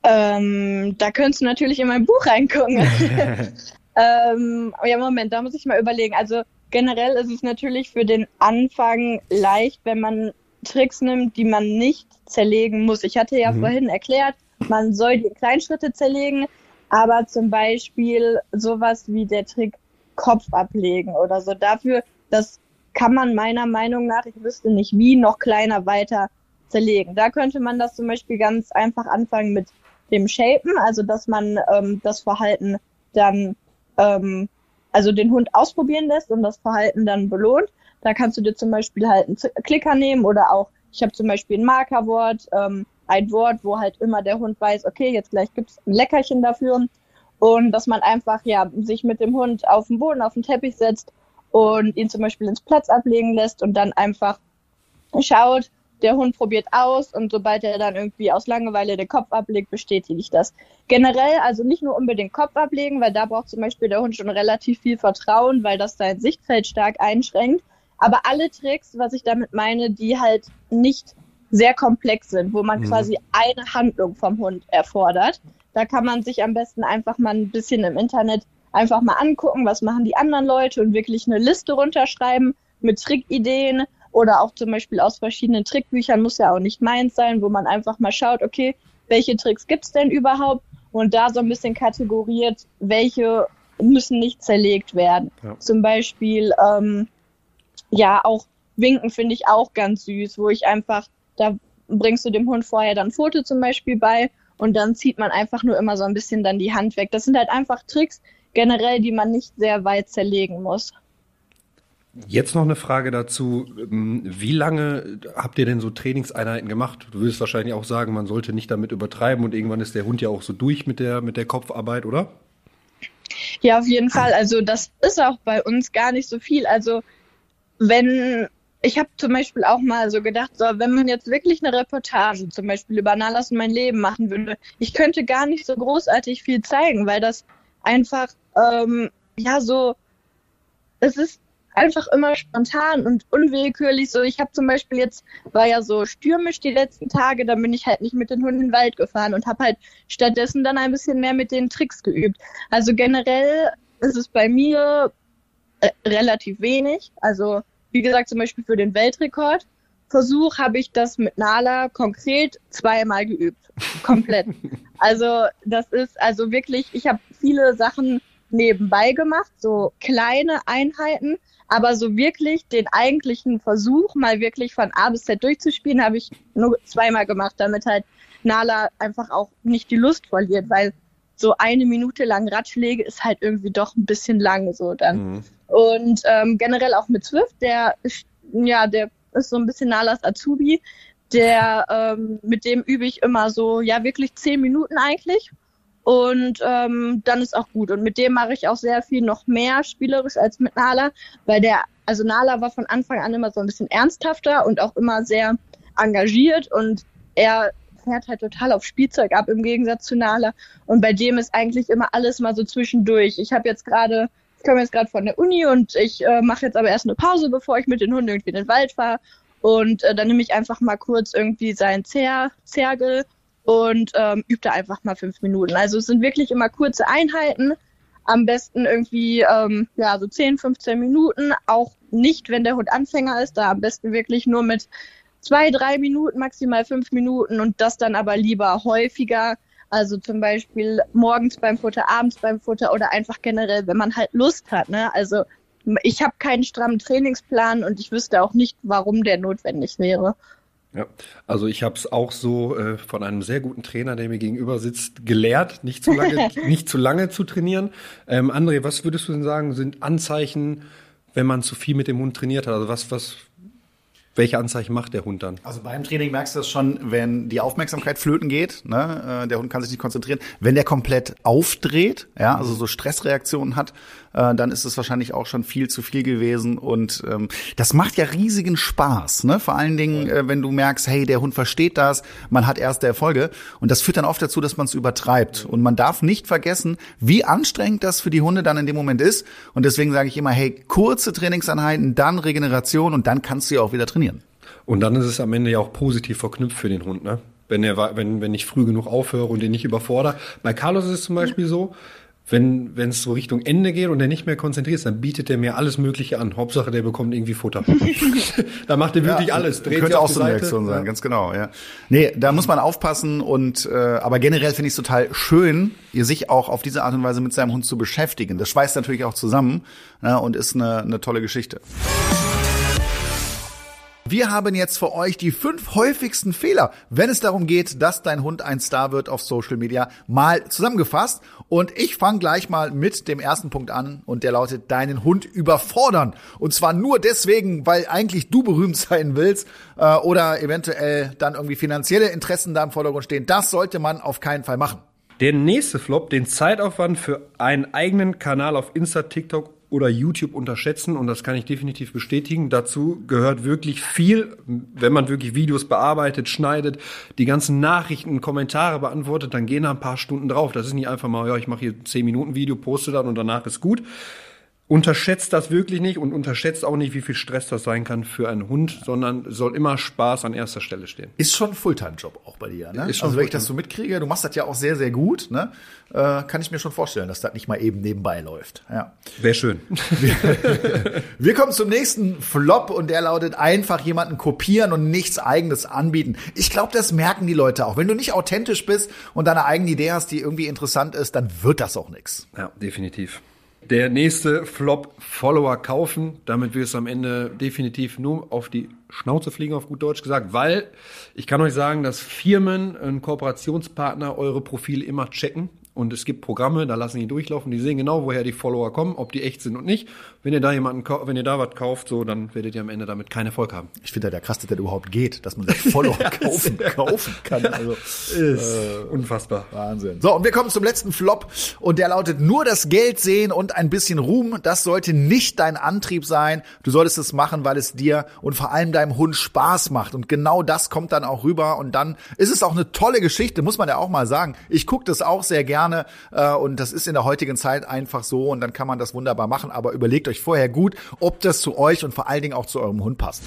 Ähm, da könntest du natürlich in mein Buch reingucken. ähm, ja, Moment, da muss ich mal überlegen. Also generell ist es natürlich für den Anfang leicht, wenn man Tricks nimmt, die man nicht zerlegen muss. Ich hatte ja mhm. vorhin erklärt, man soll die Kleinschritte zerlegen, aber zum Beispiel sowas wie der Trick Kopf ablegen oder so. Dafür, das kann man meiner Meinung nach, ich wüsste nicht wie, noch kleiner weiter zerlegen. Da könnte man das zum Beispiel ganz einfach anfangen mit dem Shapen, also dass man ähm, das Verhalten dann, ähm, also den Hund ausprobieren lässt und das Verhalten dann belohnt. Da kannst du dir zum Beispiel halt einen Klicker nehmen oder auch, ich habe zum Beispiel ein Markerwort, ähm, ein Wort, wo halt immer der Hund weiß, okay, jetzt gleich gibt's ein Leckerchen dafür. Und dass man einfach ja sich mit dem Hund auf den Boden, auf den Teppich setzt und ihn zum Beispiel ins Platz ablegen lässt und dann einfach schaut, der Hund probiert aus und sobald er dann irgendwie aus Langeweile den Kopf ablegt, bestätige ich das. Generell also nicht nur unbedingt Kopf ablegen, weil da braucht zum Beispiel der Hund schon relativ viel Vertrauen, weil das sein Sichtfeld stark einschränkt. Aber alle Tricks, was ich damit meine, die halt nicht sehr komplex sind, wo man mhm. quasi eine Handlung vom Hund erfordert. Da kann man sich am besten einfach mal ein bisschen im Internet einfach mal angucken, was machen die anderen Leute und wirklich eine Liste runterschreiben mit Trickideen oder auch zum Beispiel aus verschiedenen Trickbüchern, muss ja auch nicht meins sein, wo man einfach mal schaut, okay, welche Tricks gibt's denn überhaupt und da so ein bisschen kategoriert, welche müssen nicht zerlegt werden. Ja. Zum Beispiel, ähm, ja, auch Winken finde ich auch ganz süß, wo ich einfach, da bringst du dem Hund vorher dann Foto zum Beispiel bei und dann zieht man einfach nur immer so ein bisschen dann die Hand weg. Das sind halt einfach Tricks, generell, die man nicht sehr weit zerlegen muss. Jetzt noch eine Frage dazu. Ähm, wie lange habt ihr denn so Trainingseinheiten gemacht? Du würdest wahrscheinlich auch sagen, man sollte nicht damit übertreiben und irgendwann ist der Hund ja auch so durch mit der, mit der Kopfarbeit, oder? Ja, auf jeden Fall. Also das ist auch bei uns gar nicht so viel. Also wenn ich habe zum Beispiel auch mal so gedacht, so, wenn man jetzt wirklich eine Reportage zum Beispiel über Nalas und mein Leben machen würde, ich könnte gar nicht so großartig viel zeigen, weil das einfach ähm, ja so, es ist einfach immer spontan und unwillkürlich. So, ich habe zum Beispiel jetzt, war ja so stürmisch die letzten Tage, da bin ich halt nicht mit den Hunden in den Wald gefahren und habe halt stattdessen dann ein bisschen mehr mit den Tricks geübt. Also generell ist es bei mir äh, relativ wenig. Also wie gesagt, zum Beispiel für den Weltrekordversuch habe ich das mit Nala konkret zweimal geübt. Komplett. also das ist also wirklich, ich habe viele Sachen nebenbei gemacht, so kleine Einheiten, aber so wirklich den eigentlichen Versuch, mal wirklich von A bis Z durchzuspielen, habe ich nur zweimal gemacht, damit halt Nala einfach auch nicht die Lust verliert, weil so eine Minute lang Ratschläge ist halt irgendwie doch ein bisschen lang so dann. Mhm. Und ähm, generell auch mit Swift, der ja, der ist so ein bisschen Nalas Azubi, der ähm, mit dem übe ich immer so ja wirklich zehn Minuten eigentlich und ähm, dann ist auch gut. Und mit dem mache ich auch sehr viel noch mehr spielerisch als mit Nala, weil der, also Nala war von Anfang an immer so ein bisschen ernsthafter und auch immer sehr engagiert und er fährt halt total auf Spielzeug ab im Gegensatz zu Nala. Und bei dem ist eigentlich immer alles mal so zwischendurch. Ich habe jetzt gerade, ich komme jetzt gerade von der Uni und ich äh, mache jetzt aber erst eine Pause, bevor ich mit den Hunden irgendwie in den Wald fahre. Und äh, dann nehme ich einfach mal kurz irgendwie seinen Zer Zergel und ähm, übt da einfach mal fünf Minuten. Also es sind wirklich immer kurze Einheiten, am besten irgendwie ähm, ja so 10, 15 Minuten, auch nicht, wenn der Hund Anfänger ist, da am besten wirklich nur mit zwei, drei Minuten, maximal fünf Minuten und das dann aber lieber häufiger. Also zum Beispiel morgens beim Futter, abends beim Futter oder einfach generell, wenn man halt Lust hat. Ne? Also ich habe keinen strammen Trainingsplan und ich wüsste auch nicht, warum der notwendig wäre. Ja, also ich habe es auch so äh, von einem sehr guten Trainer, der mir gegenüber sitzt, gelehrt, nicht zu lange, nicht zu lange zu trainieren. Ähm, André, was würdest du denn sagen, sind Anzeichen wenn man zu viel mit dem Hund trainiert hat? Also was, was, welche Anzeichen macht der Hund dann? Also beim Training merkst du das schon, wenn die Aufmerksamkeit flöten geht, ne? Äh, der Hund kann sich nicht konzentrieren. Wenn der komplett aufdreht, ja, also so Stressreaktionen hat, äh, dann ist es wahrscheinlich auch schon viel zu viel gewesen. Und ähm, das macht ja riesigen Spaß, ne? Vor allen Dingen, äh, wenn du merkst, hey, der Hund versteht das, man hat erste Erfolge. Und das führt dann oft dazu, dass man es übertreibt. Und man darf nicht vergessen, wie anstrengend das für die Hunde dann in dem Moment ist. Und deswegen sage ich immer, hey, kurze Trainingseinheiten, dann Regeneration und dann kannst du ja auch wieder trainieren. Und dann ist es am Ende ja auch positiv verknüpft für den Hund, ne? Wenn er, wenn, wenn ich früh genug aufhöre und den nicht überfordere. Bei Carlos ist es zum Beispiel so, wenn wenn es so Richtung Ende geht und er nicht mehr konzentriert ist, dann bietet er mir alles Mögliche an. Hauptsache, der bekommt irgendwie Futter. da macht er wirklich ja, alles. Dreht könnte auch so eine Reaktion sein, ja. ganz genau. Ja. Nee, da muss man aufpassen und äh, aber generell finde ich es total schön, ihr sich auch auf diese Art und Weise mit seinem Hund zu beschäftigen. Das schweißt natürlich auch zusammen ne, und ist eine, eine tolle Geschichte. Wir haben jetzt für euch die fünf häufigsten Fehler, wenn es darum geht, dass dein Hund ein Star wird auf Social Media, mal zusammengefasst. Und ich fange gleich mal mit dem ersten Punkt an und der lautet, deinen Hund überfordern. Und zwar nur deswegen, weil eigentlich du berühmt sein willst äh, oder eventuell dann irgendwie finanzielle Interessen da im Vordergrund stehen. Das sollte man auf keinen Fall machen. Der nächste Flop, den Zeitaufwand für einen eigenen Kanal auf Insta, TikTok oder YouTube unterschätzen und das kann ich definitiv bestätigen. Dazu gehört wirklich viel, wenn man wirklich Videos bearbeitet, schneidet, die ganzen Nachrichten, Kommentare beantwortet, dann gehen da ein paar Stunden drauf. Das ist nicht einfach mal, ja, ich mache hier 10 Minuten Video, poste dann und danach ist gut unterschätzt das wirklich nicht und unterschätzt auch nicht, wie viel Stress das sein kann für einen Hund, sondern soll immer Spaß an erster Stelle stehen. Ist schon ein Fulltime-Job auch bei dir, ne? Ist schon also wenn ich das so mitkriege, du machst das ja auch sehr, sehr gut, ne? Äh, kann ich mir schon vorstellen, dass das nicht mal eben nebenbei läuft. Ja. Wäre schön. Wir, wir kommen zum nächsten Flop und der lautet einfach jemanden kopieren und nichts eigenes anbieten. Ich glaube, das merken die Leute auch. Wenn du nicht authentisch bist und deine eigene Idee hast, die irgendwie interessant ist, dann wird das auch nichts. Ja, definitiv. Der nächste Flop Follower kaufen. Damit wir es am Ende definitiv nur auf die Schnauze fliegen, auf gut Deutsch gesagt, weil ich kann euch sagen, dass Firmen, ein Kooperationspartner eure Profile immer checken und es gibt Programme, da lassen die durchlaufen, die sehen genau, woher die Follower kommen, ob die echt sind und nicht. Wenn ihr da jemanden, wenn ihr da was kauft, so, dann werdet ihr am Ende damit keine Erfolg haben. Ich finde ja der krass, dass das überhaupt geht, dass man das Follower kaufen, kaufen kann. Also, ist äh, unfassbar. Wahnsinn. So, und wir kommen zum letzten Flop und der lautet nur das Geld sehen und ein bisschen Ruhm. Das sollte nicht dein Antrieb sein. Du solltest es machen, weil es dir und vor allem deinem Hund Spaß macht. Und genau das kommt dann auch rüber. Und dann ist es auch eine tolle Geschichte, muss man ja auch mal sagen. Ich gucke das auch sehr gerne gerne. Äh, und das ist in der heutigen Zeit einfach so und dann kann man das wunderbar machen. Aber überlegt euch vorher gut, ob das zu euch und vor allen Dingen auch zu eurem Hund passt.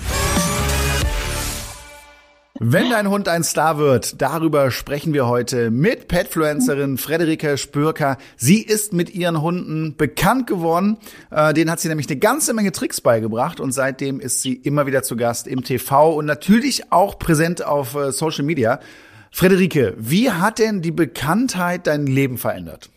Wenn dein Hund ein Star wird, darüber sprechen wir heute mit Petfluencerin Frederike Spürker. Sie ist mit ihren Hunden bekannt geworden. Äh, denen hat sie nämlich eine ganze Menge Tricks beigebracht und seitdem ist sie immer wieder zu Gast im TV und natürlich auch präsent auf äh, Social Media. Frederike, wie hat denn die Bekanntheit dein Leben verändert?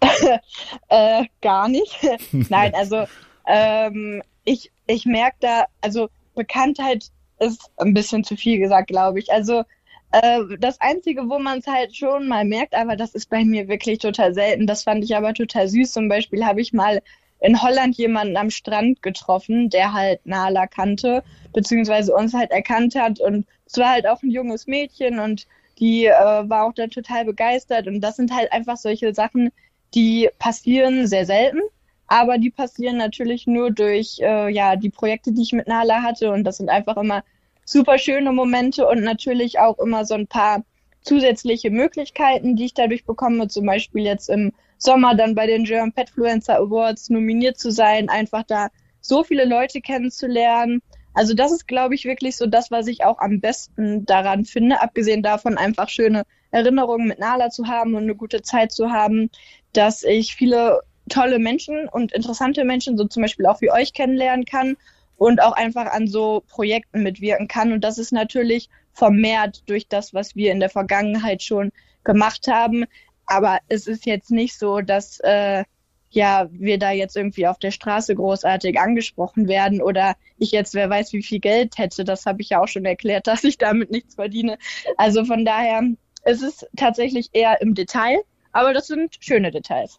äh, gar nicht. Nein, also ähm, ich, ich merke da, also Bekanntheit ist ein bisschen zu viel gesagt, glaube ich. Also äh, das Einzige, wo man es halt schon mal merkt, aber das ist bei mir wirklich total selten. Das fand ich aber total süß. Zum Beispiel habe ich mal in Holland jemanden am Strand getroffen, der halt Nala kannte, beziehungsweise uns halt erkannt hat. Und es war halt auch ein junges Mädchen und die äh, war auch dann total begeistert. Und das sind halt einfach solche Sachen, die passieren sehr selten, aber die passieren natürlich nur durch äh, ja die Projekte, die ich mit Nala hatte. Und das sind einfach immer super schöne Momente und natürlich auch immer so ein paar zusätzliche Möglichkeiten, die ich dadurch bekomme, zum Beispiel jetzt im Sommer dann bei den German Petfluencer Awards nominiert zu sein, einfach da so viele Leute kennenzulernen. Also das ist, glaube ich, wirklich so das, was ich auch am besten daran finde, abgesehen davon einfach schöne Erinnerungen mit Nala zu haben und eine gute Zeit zu haben, dass ich viele tolle Menschen und interessante Menschen, so zum Beispiel auch wie euch kennenlernen kann und auch einfach an so Projekten mitwirken kann. Und das ist natürlich vermehrt durch das, was wir in der Vergangenheit schon gemacht haben. Aber es ist jetzt nicht so, dass äh, ja wir da jetzt irgendwie auf der Straße großartig angesprochen werden oder ich jetzt wer weiß wie viel Geld hätte. Das habe ich ja auch schon erklärt, dass ich damit nichts verdiene. Also von daher es ist tatsächlich eher im Detail. Aber das sind schöne Details.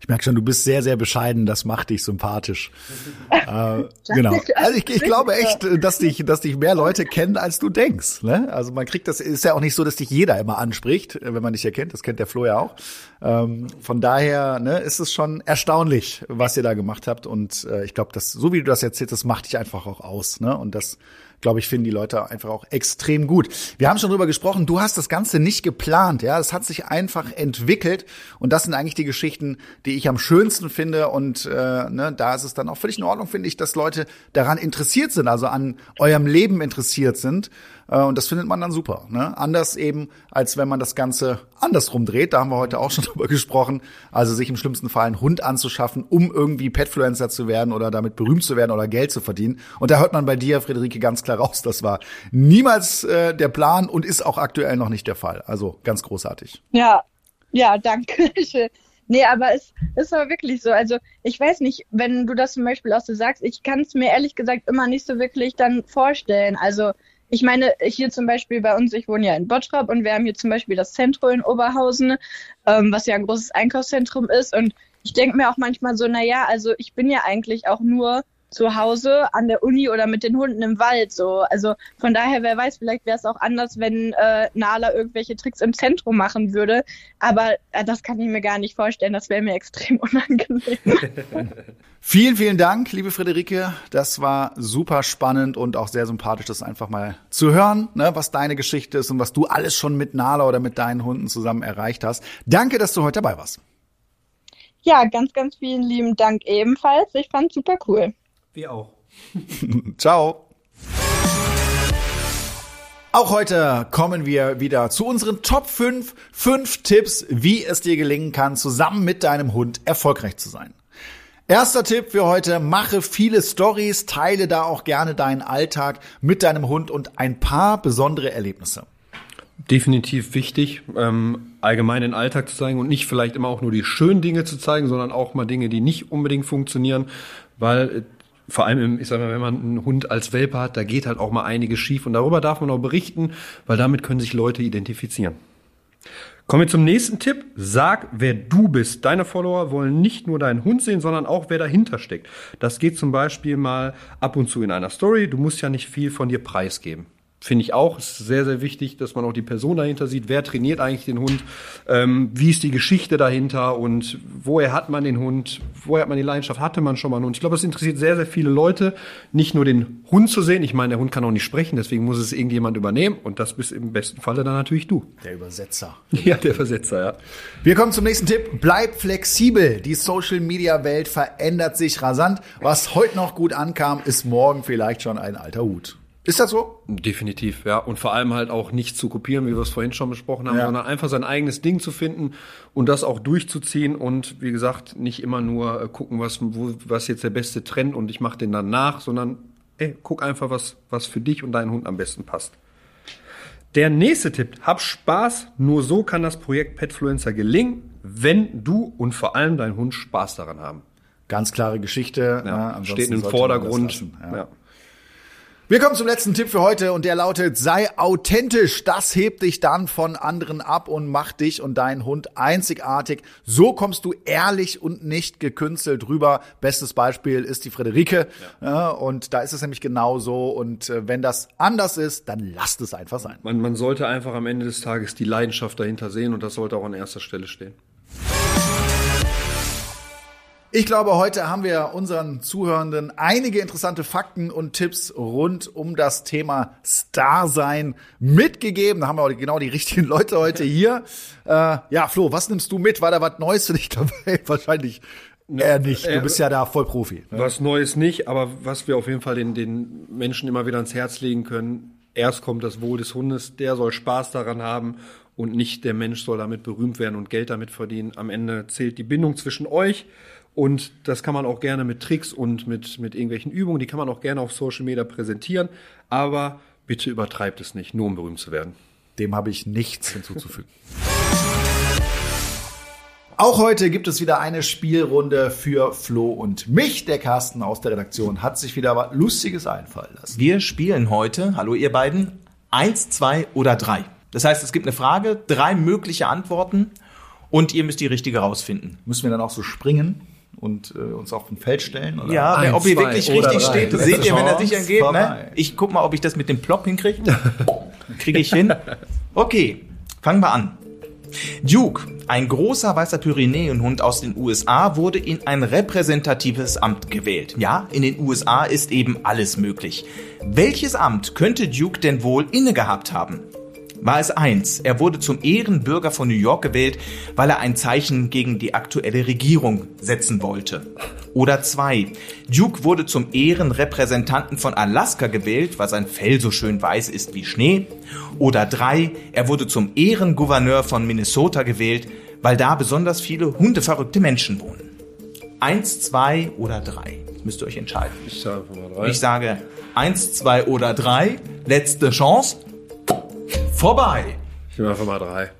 Ich merke schon, du bist sehr, sehr bescheiden. Das macht dich sympathisch. äh, genau. Also ich, ich glaube echt, dass dich, dass dich mehr Leute kennen, als du denkst. Ne? Also man kriegt das, ist ja auch nicht so, dass dich jeder immer anspricht, wenn man dich erkennt. Das kennt der Flo ja auch. Ähm, von daher ne, ist es schon erstaunlich, was ihr da gemacht habt. Und äh, ich glaube, dass so wie du das erzählst, das macht dich einfach auch aus. Ne? Und das glaube ich, finden die Leute einfach auch extrem gut. Wir haben schon drüber gesprochen, du hast das Ganze nicht geplant, ja, es hat sich einfach entwickelt und das sind eigentlich die Geschichten, die ich am schönsten finde und äh, ne, da ist es dann auch völlig in Ordnung, finde ich, dass Leute daran interessiert sind, also an eurem Leben interessiert sind und das findet man dann super. Ne? Anders eben, als wenn man das Ganze andersrum dreht. Da haben wir heute auch schon drüber gesprochen. Also sich im schlimmsten Fall einen Hund anzuschaffen, um irgendwie Petfluencer zu werden oder damit berühmt zu werden oder Geld zu verdienen. Und da hört man bei dir, Friederike, ganz klar raus, das war niemals äh, der Plan und ist auch aktuell noch nicht der Fall. Also ganz großartig. Ja, ja, danke. Nee, aber es ist aber wirklich so. Also ich weiß nicht, wenn du das zum Beispiel auch so sagst, ich kann es mir ehrlich gesagt immer nicht so wirklich dann vorstellen. Also ich meine, hier zum Beispiel bei uns, ich wohne ja in Bottrop und wir haben hier zum Beispiel das Zentrum in Oberhausen, ähm, was ja ein großes Einkaufszentrum ist. Und ich denke mir auch manchmal so, na ja, also ich bin ja eigentlich auch nur zu Hause an der Uni oder mit den Hunden im Wald so. Also von daher, wer weiß, vielleicht wäre es auch anders, wenn äh, Nala irgendwelche Tricks im Zentrum machen würde. Aber äh, das kann ich mir gar nicht vorstellen. Das wäre mir extrem unangenehm. vielen, vielen Dank, liebe Friederike. Das war super spannend und auch sehr sympathisch, das einfach mal zu hören, ne, was deine Geschichte ist und was du alles schon mit Nala oder mit deinen Hunden zusammen erreicht hast. Danke, dass du heute dabei warst. Ja, ganz, ganz vielen lieben Dank ebenfalls. Ich fand super cool. Wir auch. Ciao. Auch heute kommen wir wieder zu unseren Top 5, 5 Tipps, wie es dir gelingen kann, zusammen mit deinem Hund erfolgreich zu sein. Erster Tipp für heute, mache viele Stories, teile da auch gerne deinen Alltag mit deinem Hund und ein paar besondere Erlebnisse. Definitiv wichtig, ähm, allgemein den Alltag zu zeigen und nicht vielleicht immer auch nur die schönen Dinge zu zeigen, sondern auch mal Dinge, die nicht unbedingt funktionieren, weil vor allem, im, ich sag mal, wenn man einen Hund als Welpe hat, da geht halt auch mal einiges schief und darüber darf man auch berichten, weil damit können sich Leute identifizieren. Kommen wir zum nächsten Tipp. Sag, wer du bist. Deine Follower wollen nicht nur deinen Hund sehen, sondern auch, wer dahinter steckt. Das geht zum Beispiel mal ab und zu in einer Story. Du musst ja nicht viel von dir preisgeben finde ich auch. Es ist sehr, sehr wichtig, dass man auch die Person dahinter sieht. Wer trainiert eigentlich den Hund? Ähm, wie ist die Geschichte dahinter? Und woher hat man den Hund? Woher hat man die Leidenschaft? Hatte man schon mal einen Hund? Ich glaube, es interessiert sehr, sehr viele Leute, nicht nur den Hund zu sehen. Ich meine, der Hund kann auch nicht sprechen, deswegen muss es irgendjemand übernehmen. Und das bist im besten Falle dann natürlich du. Der Übersetzer. Ja, der Übersetzer, ja. Wir kommen zum nächsten Tipp. Bleib flexibel. Die Social-Media-Welt verändert sich rasant. Was heute noch gut ankam, ist morgen vielleicht schon ein alter Hut. Ist das so? Definitiv, ja. Und vor allem halt auch nicht zu kopieren, wie wir es vorhin schon besprochen haben, ja. sondern einfach sein eigenes Ding zu finden und das auch durchzuziehen und wie gesagt, nicht immer nur äh, gucken, was, wo, was jetzt der beste Trend und ich mache den dann nach, sondern ey, guck einfach, was, was für dich und deinen Hund am besten passt. Der nächste Tipp, hab Spaß, nur so kann das Projekt Petfluencer gelingen, wenn du und vor allem dein Hund Spaß daran haben. Ganz klare Geschichte. Ja, ne? steht im Vordergrund. Ja. Ja. Wir kommen zum letzten Tipp für heute und der lautet, sei authentisch. Das hebt dich dann von anderen ab und macht dich und deinen Hund einzigartig. So kommst du ehrlich und nicht gekünstelt rüber. Bestes Beispiel ist die Friederike. Ja. ja und da ist es nämlich genau so. Und äh, wenn das anders ist, dann lasst es einfach sein. Man, man sollte einfach am Ende des Tages die Leidenschaft dahinter sehen und das sollte auch an erster Stelle stehen. Ich glaube, heute haben wir unseren Zuhörenden einige interessante Fakten und Tipps rund um das Thema Star-Sein mitgegeben. Da haben wir auch genau die richtigen Leute heute hier. Äh, ja, Flo, was nimmst du mit? War da was Neues für dich dabei? Wahrscheinlich eher nicht. Du bist ja da voll Profi. Ne? Was Neues nicht, aber was wir auf jeden Fall den, den Menschen immer wieder ans Herz legen können. Erst kommt das Wohl des Hundes, der soll Spaß daran haben und nicht der Mensch soll damit berühmt werden und Geld damit verdienen. Am Ende zählt die Bindung zwischen euch und das kann man auch gerne mit Tricks und mit, mit irgendwelchen Übungen, die kann man auch gerne auf Social Media präsentieren. Aber bitte übertreibt es nicht, nur um berühmt zu werden. Dem habe ich nichts hinzuzufügen. Auch heute gibt es wieder eine Spielrunde für Flo und mich. Der Carsten aus der Redaktion hat sich wieder was Lustiges einfallen lassen. Wir spielen heute, hallo ihr beiden, eins, zwei oder drei. Das heißt, es gibt eine Frage, drei mögliche Antworten Und ihr müsst die richtige rausfinden. Müssen wir dann auch so springen und äh, uns auf ein Feld stellen? Oder? Ja, Eins, ob ihr wirklich richtig drei. steht, Letzte seht ihr, wenn er Chance, sicher geht. Ne? Ich guck mal, ob ich das mit dem Plop hinkriege. Kriege ich hin. Okay, fangen wir an. Duke, ein großer weißer Pyrenäenhund aus den USA, wurde in ein repräsentatives Amt gewählt. Ja, in den USA ist eben alles möglich. Welches Amt könnte Duke denn wohl inne gehabt haben? War es eins, er wurde zum Ehrenbürger von New York gewählt, weil er ein Zeichen gegen die aktuelle Regierung setzen wollte. Oder zwei, Duke wurde zum Ehrenrepräsentanten von Alaska gewählt, weil sein Fell so schön weiß ist wie Schnee. Oder drei, er wurde zum Ehrengouverneur von Minnesota gewählt, weil da besonders viele hundeverrückte Menschen wohnen. Eins, zwei oder drei. Jetzt müsst ihr euch entscheiden. Ich sage. Ich sage eins, zwei oder drei. Letzte Chance. Vorbei. Ich nehme einfach mal drei.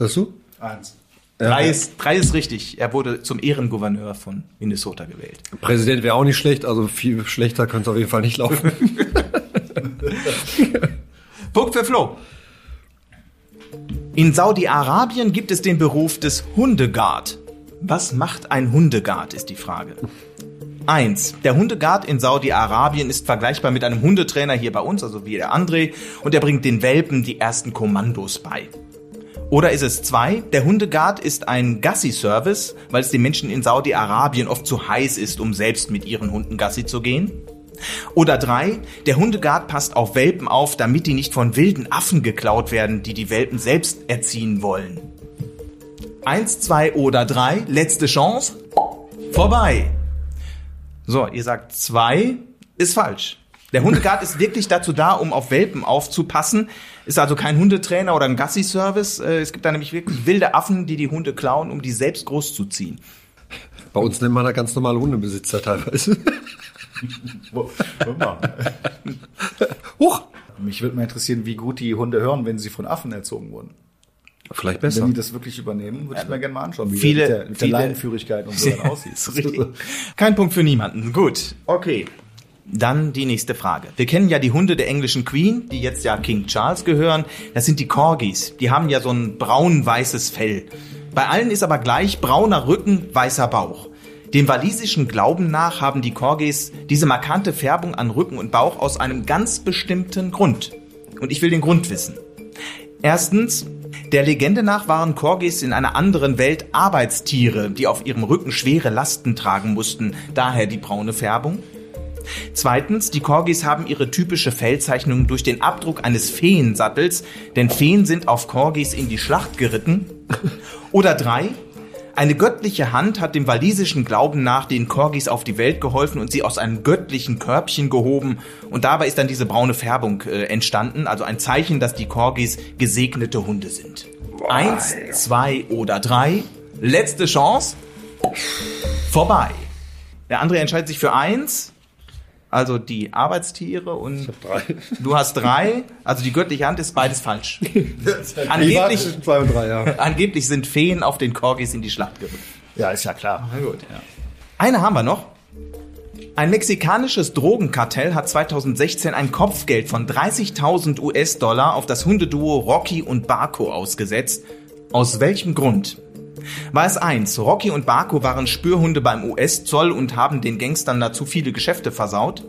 Hast du? Eins. Drei ist, drei ist richtig. Er wurde zum Ehrengouverneur von Minnesota gewählt. Präsident wäre auch nicht schlecht, also viel schlechter könnte es auf jeden Fall nicht laufen. Punkt für Flo. In Saudi-Arabien gibt es den Beruf des Hundeguard. Was macht ein Hundeguard, ist die Frage. Eins: Der Hundeguard in Saudi-Arabien ist vergleichbar mit einem Hundetrainer hier bei uns, also wie der André, und er bringt den Welpen die ersten Kommandos bei. Oder ist es zwei? Der Hundeguard ist ein Gassi-Service, weil es den Menschen in Saudi-Arabien oft zu heiß ist, um selbst mit ihren Hunden Gassi zu gehen. Oder drei, der Hundeguard passt auf Welpen auf, damit die nicht von wilden Affen geklaut werden, die die Welpen selbst erziehen wollen. Eins, zwei oder drei, letzte Chance. Vorbei. So, ihr sagt zwei, ist falsch. Der Hundeguard ist wirklich dazu da, um auf Welpen aufzupassen. Ist also kein Hundetrainer oder ein Gassi-Service. Äh, Es gibt da nämlich wirklich wilde Affen, die die Hunde klauen, um die selbst großzuziehen. Bei uns nennt man da ganz normale Hundebesitzer teilweise. Huch! Mich würde mal interessieren, wie gut die Hunde hören, wenn sie von Affen erzogen wurden. Vielleicht besser. Wenn die das wirklich übernehmen, würde ich mir gerne mal anschauen, wie Viele- das mit der, mit der Leinenführigkeit und so dann aussieht. Kein Punkt für niemanden. Gut. Okay. Dann die nächste Frage. Wir kennen ja die Hunde der englischen Queen, die jetzt ja King Charles gehören. Das sind die Corgis. Die haben ja so ein braun-weißes Fell. Bei allen ist aber gleich brauner Rücken, weißer Bauch. Dem walisischen Glauben nach haben die Corgis diese markante Färbung an Rücken und Bauch aus einem ganz bestimmten Grund. Und ich will den Grund wissen. Erstens, der Legende nach waren Corgis in einer anderen Welt Arbeitstiere, die auf ihrem Rücken schwere Lasten tragen mussten, daher die braune Färbung. Zweitens, die Corgis haben ihre typische Fellzeichnung durch den Abdruck eines Feensattels, denn Feen sind auf Corgis in die Schlacht geritten. Oder drei, eine göttliche Hand hat dem walisischen Glauben nach den Corgis auf die Welt geholfen und sie aus einem göttlichen Körbchen gehoben und dabei ist dann diese braune Färbung äh, entstanden, also ein Zeichen, dass die Corgis gesegnete Hunde sind. Eins, zwei oder drei. Letzte Chance. Vorbei. Der andere entscheidet sich für eins, also die Arbeitstiere und Drei. du hast drei, also die göttliche Hand ist beides falsch. Ich Angeblich, zwei und drei, ja. angeblich sind Feen auf den Corgis in die Schlacht gerückt. Ja, ist ja klar. Na gut. Eine haben wir noch. Ein mexikanisches Drogenkartell hat 2016 ein Kopfgeld von 30.000 US-Dollar auf das Hundeduo Rocky und Barco ausgesetzt. Aus welchem Grund? War es eins, Rocky und Barco waren Spürhunde beim US-Zoll und haben den Gangstern dazu viele Geschäfte versaut?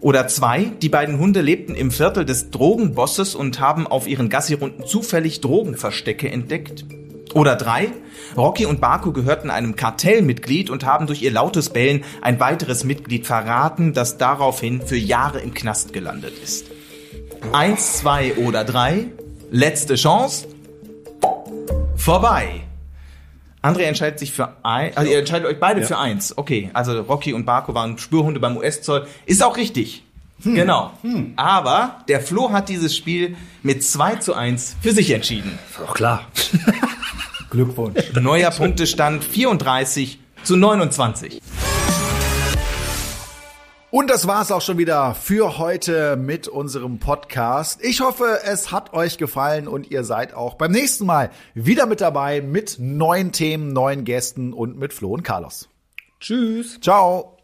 Oder zwei, die beiden Hunde lebten im Viertel des Drogenbosses und haben auf ihren Gassirunden zufällig Drogenverstecke entdeckt? Oder drei, Rocky und Barco gehörten einem Kartellmitglied und haben durch ihr lautes Bellen ein weiteres Mitglied verraten, das daraufhin für Jahre im Knast gelandet ist. Eins, zwei oder drei, letzte Chance, vorbei. André entscheidet sich für ein, also ihr entscheidet euch beide für eins. Okay, also Rocky und Barco waren Spürhunde beim US-Zoll. Ist auch richtig. Genau. Aber der Flo hat dieses Spiel mit 2 zu 1 für sich entschieden. Doch klar. Glückwunsch. Neuer Punktestand 34 zu 29. Und das war's auch schon wieder für heute mit unserem Podcast. Ich hoffe, es hat euch gefallen und ihr seid auch beim nächsten Mal wieder mit dabei mit neuen Themen, neuen Gästen und mit Flo und Carlos. Tschüss. Ciao.